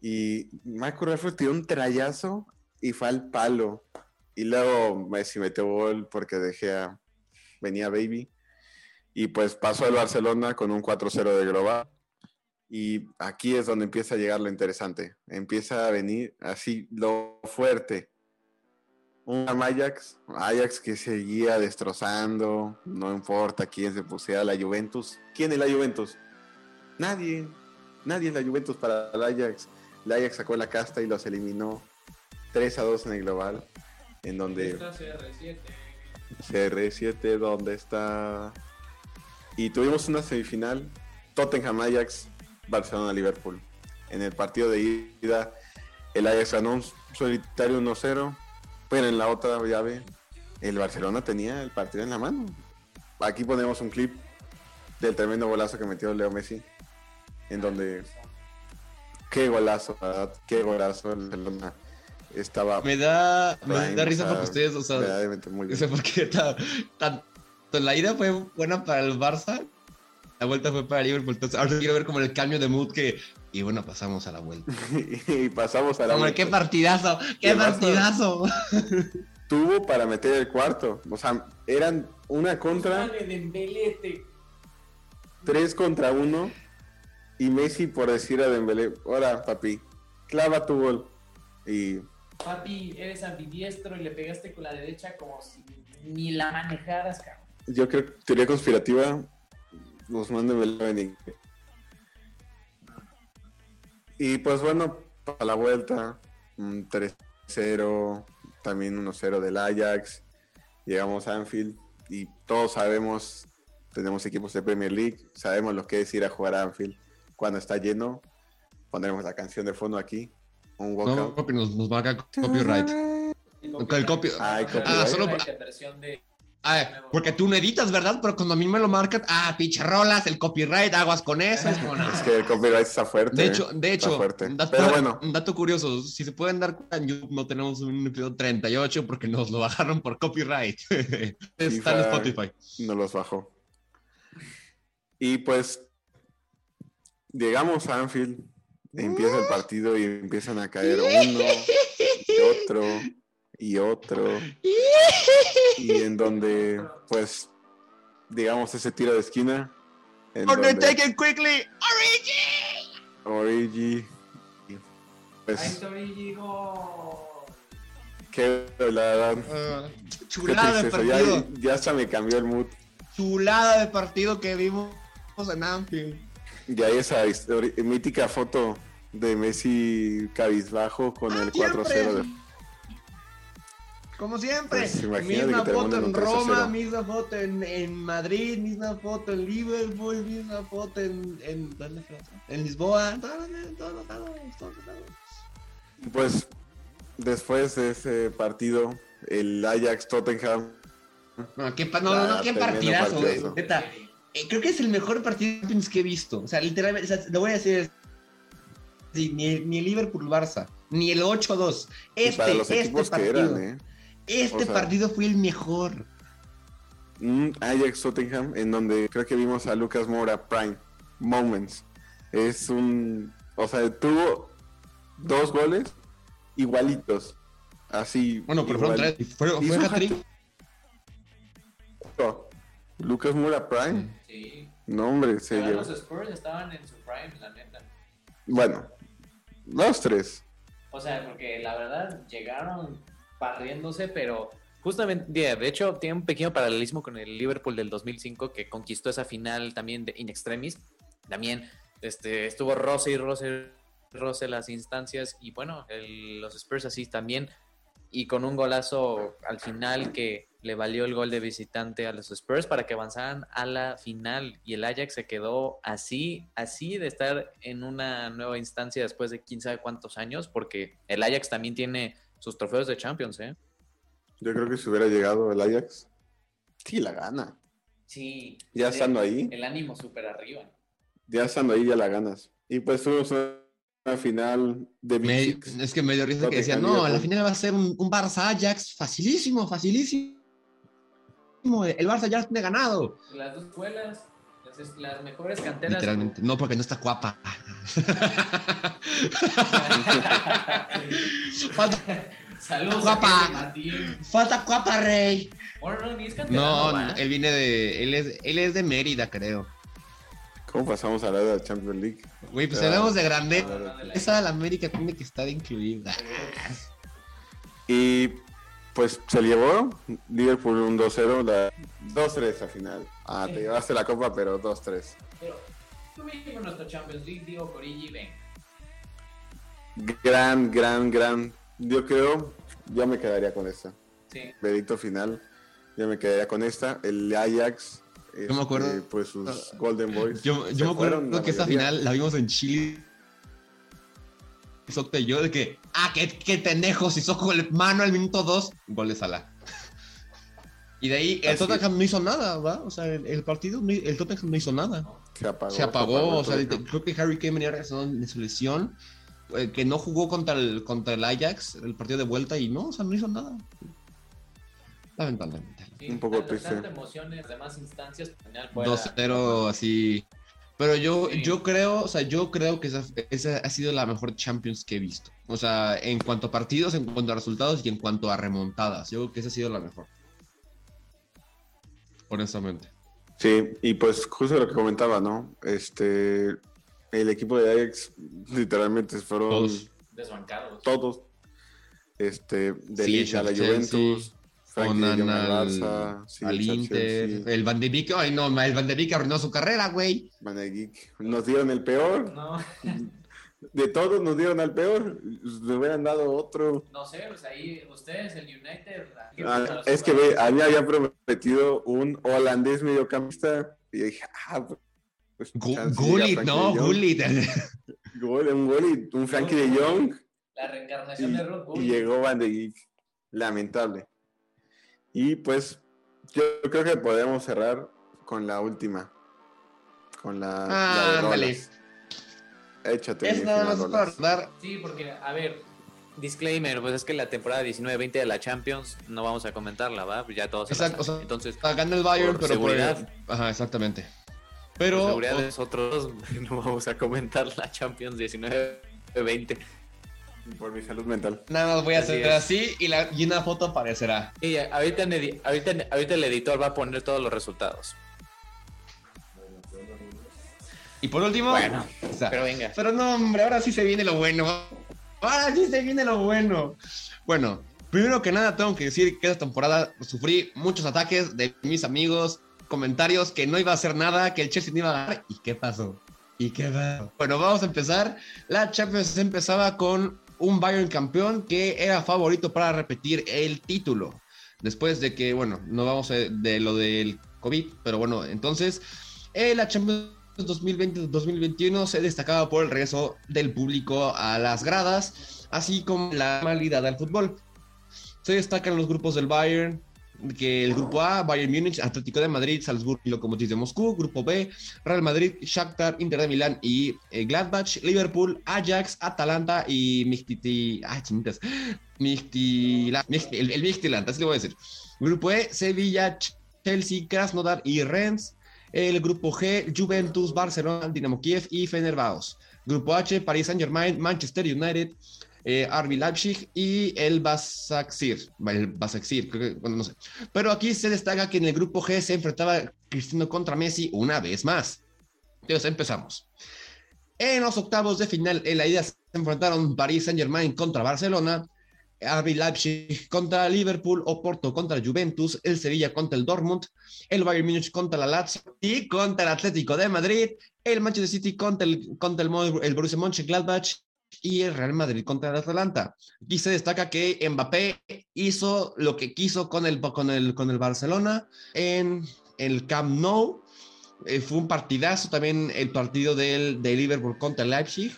Y Michael Rashford tiró un trayazo y fue al palo. Y luego Messi metió gol porque dejé a, venía Baby. Y pues pasó el Barcelona con un 4-0 de global. Y aquí es donde empieza a llegar lo interesante. Empieza a venir así lo fuerte. Un Ajax, Ajax que seguía destrozando, no importa quién se pusiera la Juventus. ¿Quién es la Juventus? Nadie, nadie es la Juventus para el Ajax. El Ajax sacó la casta y los eliminó 3 a 2 en el global, en donde Está CR7. CR7, ¿dónde está? Y tuvimos una semifinal, Tottenham Ajax, Barcelona Liverpool. En el partido de ida, el Ajax ganó un solitario 1-0, pero en la otra llave, el Barcelona tenía el partido en la mano. Aquí ponemos un clip del tremendo golazo que metió Leo Messi, en donde, qué golazo, ¿verdad? qué golazo, el Barcelona estaba Me da, me da risa porque ustedes, o sea, o porque ta- tanto la ida fue buena para el Barça, la vuelta fue para Liverpool. Entonces, ahora quiero ver como el cambio de mood que. Y bueno, pasamos a la vuelta. y pasamos a la Hombre, qué vuelta. partidazo, qué ¿Qué pasó? partidazo. Tuvo para meter el cuarto. O sea, eran una contra, tres contra uno. Y Messi por decir a Dembélé, ahora papi, clava tu gol. Y Papi, eres ambidiestro y le pegaste con la derecha como si ni la manejaras, cabrón. Yo creo que teoría conspirativa, Guzmán a venir. Y pues bueno, para la vuelta, un 3-0, también 1-0 del Ajax. Llegamos a Anfield y todos sabemos, tenemos equipos de Premier League, sabemos lo que es ir a jugar a Anfield cuando está lleno. Pondremos la canción de fondo aquí, un No, walkout. porque nos, nos marca copyright. El copy- Ay, Ah, solo- versión de... Porque tú no editas, ¿verdad? Pero cuando a mí me lo marcan, ah, pinche rolas, el copyright, aguas con eso. Es como, no. Es que el copyright está fuerte. De hecho, de hecho, dato, Pero bueno, un dato curioso, si se pueden dar cuenta, en YouTube no tenemos un episodio 38 porque nos lo bajaron por copyright. Está en Spotify. no los bajó. Y pues llegamos a Anfield, empieza el partido y empiezan a caer uno y otro y otro. Y en donde, pues, digamos ese tiro de esquina. Undertaken quickly, Origi. Origi. Pues, Origi, qué la verdad. Ah, Qué chulada de tristeza. Ya, partido, ya hasta me cambió el mood. chulada de partido que vimos en Anfield. Y hay esa mítica foto de Messi cabizbajo con el 4-0 de Como siempre, Pues, misma foto en un 3 a Roma, 0. misma foto en, en Madrid, misma foto en Liverpool, misma foto en, en, en Lisboa, todos. Pues después de ese partido, el Ajax Tottenham, No, qué, no, no, no, Ah, qué partidazo, güey. partidazo. Neta, eh, creo que es el mejor partido que he visto. O sea, literalmente, o sea, lo voy a decir. Sí, ni, el- ni el Liverpool-Barça, ni el 8-2. y Este, para los este equipos que partido, eran, ¿eh? Este o sea- partido fue el mejor. Ajax Tottenham en donde creo que vimos a Lucas Moura Prime Moments. Es un, o sea, tuvo dos goles igualitos. Así. Bueno, pero fueron tres. Fue, fue hat-trick. Lucas Moura Prime. Sí. No, hombre, se Pero los Spurs estaban en su prime, la neta. Bueno, dos, tres. O sea, porque la verdad llegaron barriéndose, pero justamente, de hecho, tiene un pequeño paralelismo con el Liverpool del 2005 que conquistó esa final también de in extremis. También este, estuvo roce y roce, roce las instancias y bueno, el- los Spurs así también. Y con un golazo al final que le valió el gol de visitante a los Spurs para que avanzaran a la final. Y el Ajax se quedó así, así de estar en una nueva instancia después de quién sabe cuántos años, porque el Ajax también tiene sus trofeos de Champions, ¿eh? Yo creo que si hubiera llegado el Ajax, sí la gana. Sí. Ya estando ahí. El ánimo súper arriba. Ya estando ahí ya la ganas. Y pues tuvimos una, final de es que me dio risa que decían, Tottenham, no, la Liverpool. final va a ser un, un Barça Ajax facilísimo, facilísimo. El Barça ya tiene ganado. Las dos escuelas, las, las mejores canteras. Literalmente. No, porque no está guapa. falta, Saludos, Guapa. falta guapa, rey. Bueno, no, ni es canterano, No, ¿va? él viene de. Él es, él es de Mérida, creo. ¿Cómo pasamos a hablar de la Champions League? Güey, pues Ah. hablamos de grande. No, no, de la- Esa de la América tiene que estar incluida. Y pues se llevó Liverpool un 2-0, la 2-3 al final. Ah, te llevaste la copa, pero 2-3. Pero tuvimos nuestro Champions League, digo, Corigi, ven. Gran, gran, gran. Yo creo, ya me quedaría con esta. Sí. Veredicto final, ya me quedaría con esta. El Ajax, Yo me acuerdo- este, pues sus Golden Boys. Yo, yo me acuerdo que esta final la vimos en Chile. Socte y yo de que, ah, qué, qué pendejo, si Soco el mano al minuto 2, gol de Salah. Y de ahí el Así Tottenham no hizo nada, ¿va? O sea, el, el partido, no- el Tottenham no hizo nada. Se apagó. Se apagó, o sea, el creo que Harry Kane venía regresando de su lesión, eh, que no jugó contra el, contra el Ajax, el partido de vuelta, y no, o sea, no hizo nada. Lamentablemente. Sí, Un poco triste. Demás instancias. fuera- 2-0 así. Pero yo, Sí. yo creo, o sea, yo creo que esa, esa ha sido la mejor Champions que he visto. O sea, en cuanto a partidos, en cuanto a resultados y en cuanto a remontadas. Yo creo que esa ha sido la mejor. Honestamente. Sí, y pues justo lo que comentaba, ¿no? Este, el equipo de Ajax literalmente fueron Todos. Desbancados. todos. Este, de Sí, la Juventus, Frankie de Onan Jong al sí, al Inter. sí, El Van de Beek, ay no, el Van de Beek arruinó su carrera, güey. Van de Geek. Nos dieron el peor, No, de todos nos dieron al peor. Le hubieran dado otro. no sé, pues ahí ustedes, el United. Ah, es que ve, a mí había prometido un holandés mediocampista y yo dije, ah, pues llega Gullit, no, de. Gullit. Gol, un y un Frankie de Jong La reencarnación de Ruth y, y llegó Van de Geek. Lamentable. Y pues yo creo que podemos cerrar con la última. Con la, la de Ah, ándale. Rolas. Échate Es nada más para Rolas. dar. Sí, porque, a ver, disclaimer, pues es que la temporada 19-20 de la Champions no vamos a comentarla, ¿va? Pues Ya todos la Exacto, o sea, Entonces, Gana el Bayern, Por pero por- seguridad. Ajá, exactamente. por Pero. seguridad de nosotros no vamos a comentar la Champions 19-20. Por mi salud mental. Nada más voy a Así hacer es. así y, la, y una foto aparecerá. Y ahorita, en edi- ahorita, ahorita el editor va a poner todos los resultados. Y por último. Bueno, o sea, Pero venga. Pero no, hombre, ahora sí se viene lo bueno. Ahora sí se viene lo bueno. Bueno, primero que nada tengo que decir que esta temporada sufrí muchos ataques de mis amigos, comentarios que no iba a hacer nada, que el Chelsea no iba a ganar. ¿Y qué pasó? ¿Y qué pasó? Bueno, vamos a empezar. La Champions empezaba con un Bayern campeón que era favorito para repetir el título. Después de que, bueno, no vamos a de lo del COVID, pero bueno, entonces eh, la Champions 2020-2021 se destacaba por el regreso del público a las gradas, así como la normalidad al fútbol. Se destacan los grupos del Bayern, que el grupo A, Bayern Múnich, Atlético de Madrid, Salzburg y Lokomotiv de Moscú, grupo B, Real Madrid, Shakhtar, Inter de Milán y eh, Gladbach, Liverpool, Ajax, Atalanta y Mixtiti, ay, chinitas, Mixtila- Mixti- el, el así le voy a decir. Grupo E, Sevilla, Ch- Chelsea, Krasnodar y Rennes. El grupo G, Juventus, Barcelona, Dinamo Kiev y Fenerbahce. Grupo H, Paris Saint Germain, Manchester United, eh, Leipzig y el Basaksehir. El Basaksehir, no sé. Pero aquí se destaca que en el grupo G se enfrentaba Cristiano contra Messi una vez más. Entonces empezamos. En los octavos de final, en la ida se enfrentaron Paris Saint Germain contra Barcelona, RB Leipzig contra Liverpool, Oporto contra Juventus, el Sevilla contra el Dortmund, el Bayern Múnich contra la Lazio y contra el Atlético de Madrid, el Manchester City contra el, contra el, el Borussia Mönchengladbach y el Real Madrid contra el Atalanta. Aquí se destaca que Mbappé hizo lo que quiso con el, con el, con el Barcelona en el Camp Nou. Eh, fue un partidazo también el partido del, de Liverpool contra Leipzig.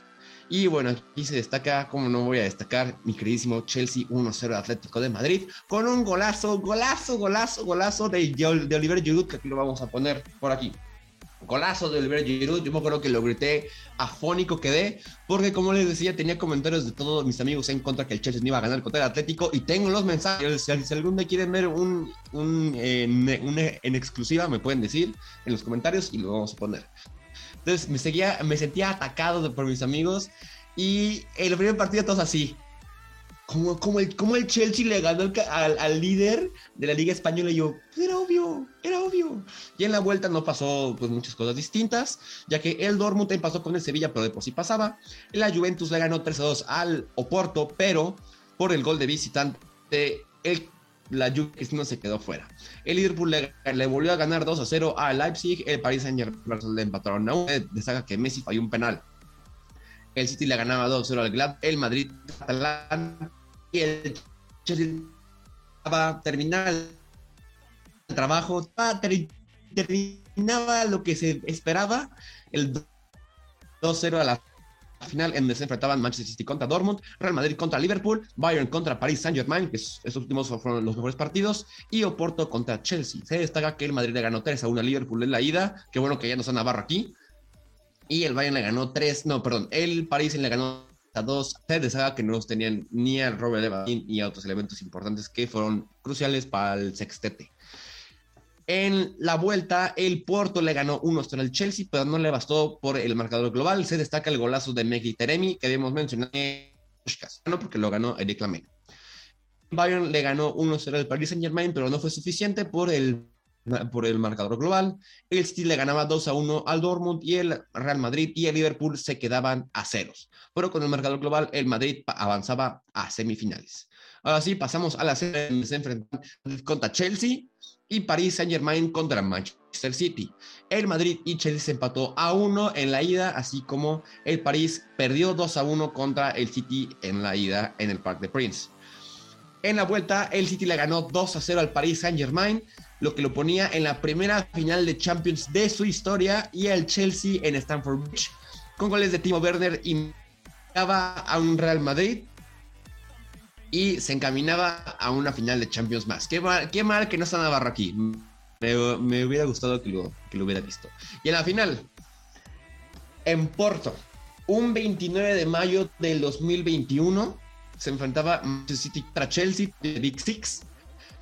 Y bueno, aquí se destaca, como no voy a destacar, mi queridísimo Chelsea 1-0 Atlético de Madrid, con un golazo, golazo, golazo, golazo de, de Oliver Giroud, que aquí lo vamos a poner por aquí. Golazo de Oliver Giroud, yo me acuerdo que lo grité, afónico quedé, porque como les decía, tenía comentarios de todos mis amigos en contra que el Chelsea no iba a ganar contra el Atlético, y tengo los mensajes, si, algún día quieren ver un, un, eh, un, eh, en exclusiva, me pueden decir en los comentarios y lo vamos a poner. Entonces me, seguía, me sentía atacado por mis amigos, y el primer partido todos así, como, como, el, como el Chelsea le ganó al, al, al líder de la Liga Española y yo, era obvio, era obvio. Y en la vuelta no pasó pues muchas cosas distintas, ya que el Dortmund pasó con el Sevilla, pero de por sí pasaba. La Juventus le ganó 3 a 2 al Oporto, pero por el gol de visitante, el, la Juventus no se quedó fuera. El Liverpool le, le volvió a ganar 2 a 0 al Leipzig, el Paris Saint Germain le empataron a 1, destaca que Messi falló un penal. El City le ganaba 2-0 al Glad, el Madrid y el Chelsea va a terminar el trabajo, terminaba lo que se esperaba, el 2-0 a la final en donde se enfrentaban Manchester City contra Dortmund, Real Madrid contra Liverpool, Bayern contra Paris Saint Germain, que es- estos últimos fueron los mejores partidos, y Oporto contra Chelsea. Se destaca que el Madrid le ganó 3 a 1 a Liverpool en la ida, que bueno que ya no está Navarro aquí, y el Bayern le ganó 3, no, perdón, el París le ganó a dos se deshaga que no tenían ni a Robert Lewandowski ni a otros elementos importantes que fueron cruciales para el sextete. En la vuelta, el Porto le ganó 1-0 al Chelsea, pero no le bastó por el marcador global. Se destaca el golazo de Megli Teremi, que habíamos mencionado, no porque lo ganó Eric Lamela. Bayern le ganó 1-0 al Paris Saint Germain, pero no fue suficiente por el, por el marcador global. El City le ganaba 2-1 al Dortmund y el Real Madrid y el Liverpool se quedaban a ceros. Pero con el marcador global, el Madrid avanzaba a semifinales. Ahora sí, pasamos a la serie se enfrentan contra Chelsea y Paris Saint Germain contra Manchester City. El Madrid y Chelsea se empató a 1 en la ida, así como el París perdió 2 a 1 contra el City en la ida en el Parc de Prince. En la vuelta, el City le ganó 2 a 0 al Paris Saint Germain, lo que lo ponía en la primera final de Champions de su historia y el Chelsea en Stamford Bridge, con goles de Timo Werner y a un Real Madrid y se encaminaba a una final de Champions más. Qué mal, qué mal que no está Navarro aquí. Me, me hubiera gustado que lo, que lo hubiera visto. Y en la final, en Porto, un 29 de mayo del 2021, se enfrentaba Manchester City contra Chelsea, Big Six,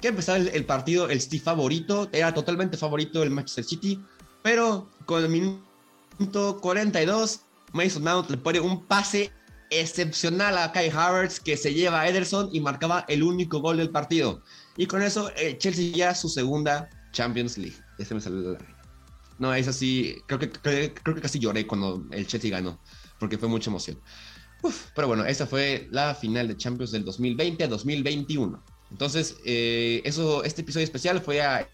que empezaba el, el, partido, el City favorito, era totalmente favorito el Manchester City, pero con el minuto 42, Mason Mount le pone un pase excepcional a Kai Havertz que se lleva a Ederson y marcaba el único gol del partido. Y con eso eh, Chelsea ya su segunda Champions League. Este me la No, es así, creo que, creo, creo, que casi lloré cuando el Chelsea ganó, porque fue mucha emoción. Uf, pero bueno, esa fue la final de Champions del 2020 a 2021. Entonces, eh, eso, este episodio especial fue a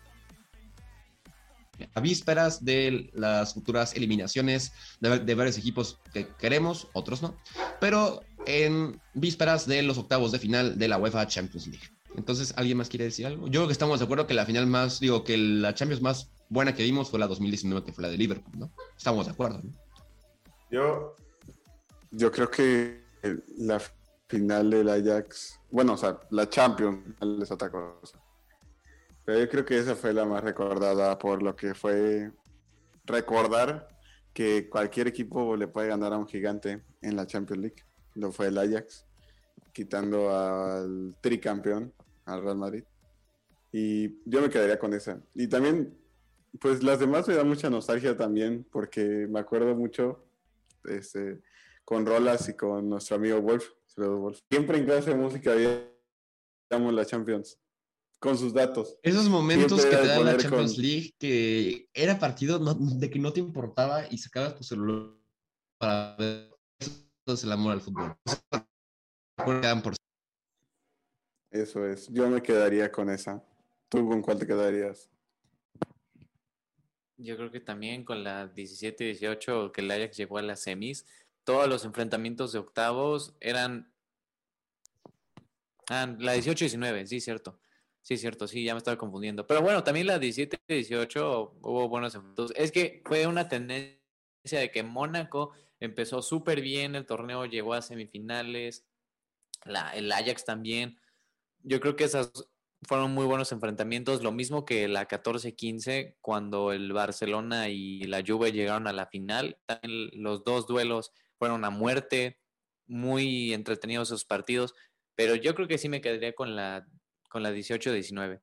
vísperas de las futuras eliminaciones de, de, varios equipos que queremos, otros no, pero en vísperas de los octavos de final de la UEFA Champions League. Entonces, ¿alguien más quiere decir algo? Yo creo que estamos de acuerdo que la final más, digo, que la Champions más buena que vimos fue la 2019, que fue la de Liverpool, ¿no? Estamos de acuerdo, ¿no? Yo, yo creo que la final del Ajax, bueno, o sea, la Champions es otra cosa. Pero yo creo que esa fue la más recordada por lo que fue recordar que cualquier equipo le puede ganar a un gigante en la Champions League. Lo fue el Ajax, quitando al tricampeón, al Real Madrid. Y yo me quedaría con esa. Y también, pues las demás me dan mucha nostalgia también, porque me acuerdo mucho este, con Rolas y con nuestro amigo Wolf. Siempre en clase de música habíamos la Champions con sus datos. Esos momentos que te da la Champions con... League, que era partido no, de que no te importaba y sacabas tu celular para ver eso es el amor al fútbol. Eso es, yo me quedaría con esa. ¿Tú con cuál te quedarías? Yo creo que también con la 17-18 que el Ajax llegó a las semis, todos los enfrentamientos de octavos eran... Ah, la 18-19, sí, cierto. Sí, cierto, sí, ya me estaba confundiendo. Pero bueno, también la 17-18 hubo buenos entonces Es que fue una tendencia de que Mónaco empezó súper bien, el torneo llegó a semifinales, la, el Ajax también. Yo creo que esas fueron muy buenos enfrentamientos, lo mismo que la 14-15 cuando el Barcelona y la Juve llegaron a la final. Los dos duelos fueron a muerte, muy entretenidos esos partidos, pero yo creo que sí me quedaría con la con la 18-19.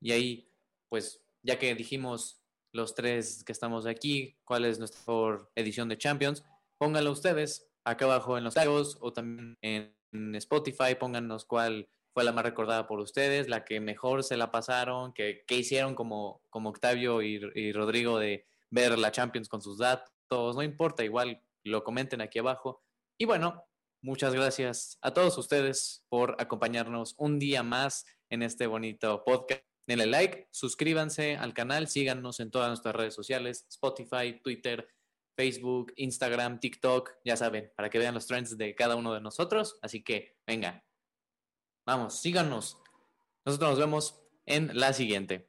Y ahí, pues, ya que dijimos los tres que estamos aquí, cuál es nuestra edición de Champions, pónganlo ustedes acá abajo en los tags o también en Spotify, pónganos cuál fue la más recordada por ustedes, la que mejor se la pasaron, que, que hicieron como, como Octavio y, y Rodrigo de ver la Champions con sus datos, no importa, igual lo comenten aquí abajo. Y bueno, Muchas gracias a todos ustedes por acompañarnos un día más en este bonito podcast. Denle like, suscríbanse al canal, síganos en todas nuestras redes sociales, Spotify, Twitter, Facebook, Instagram, TikTok, ya saben, para que vean los trends de cada uno de nosotros. Así que, venga, vamos, síganos. Nosotros nos vemos en la siguiente.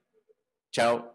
Chao.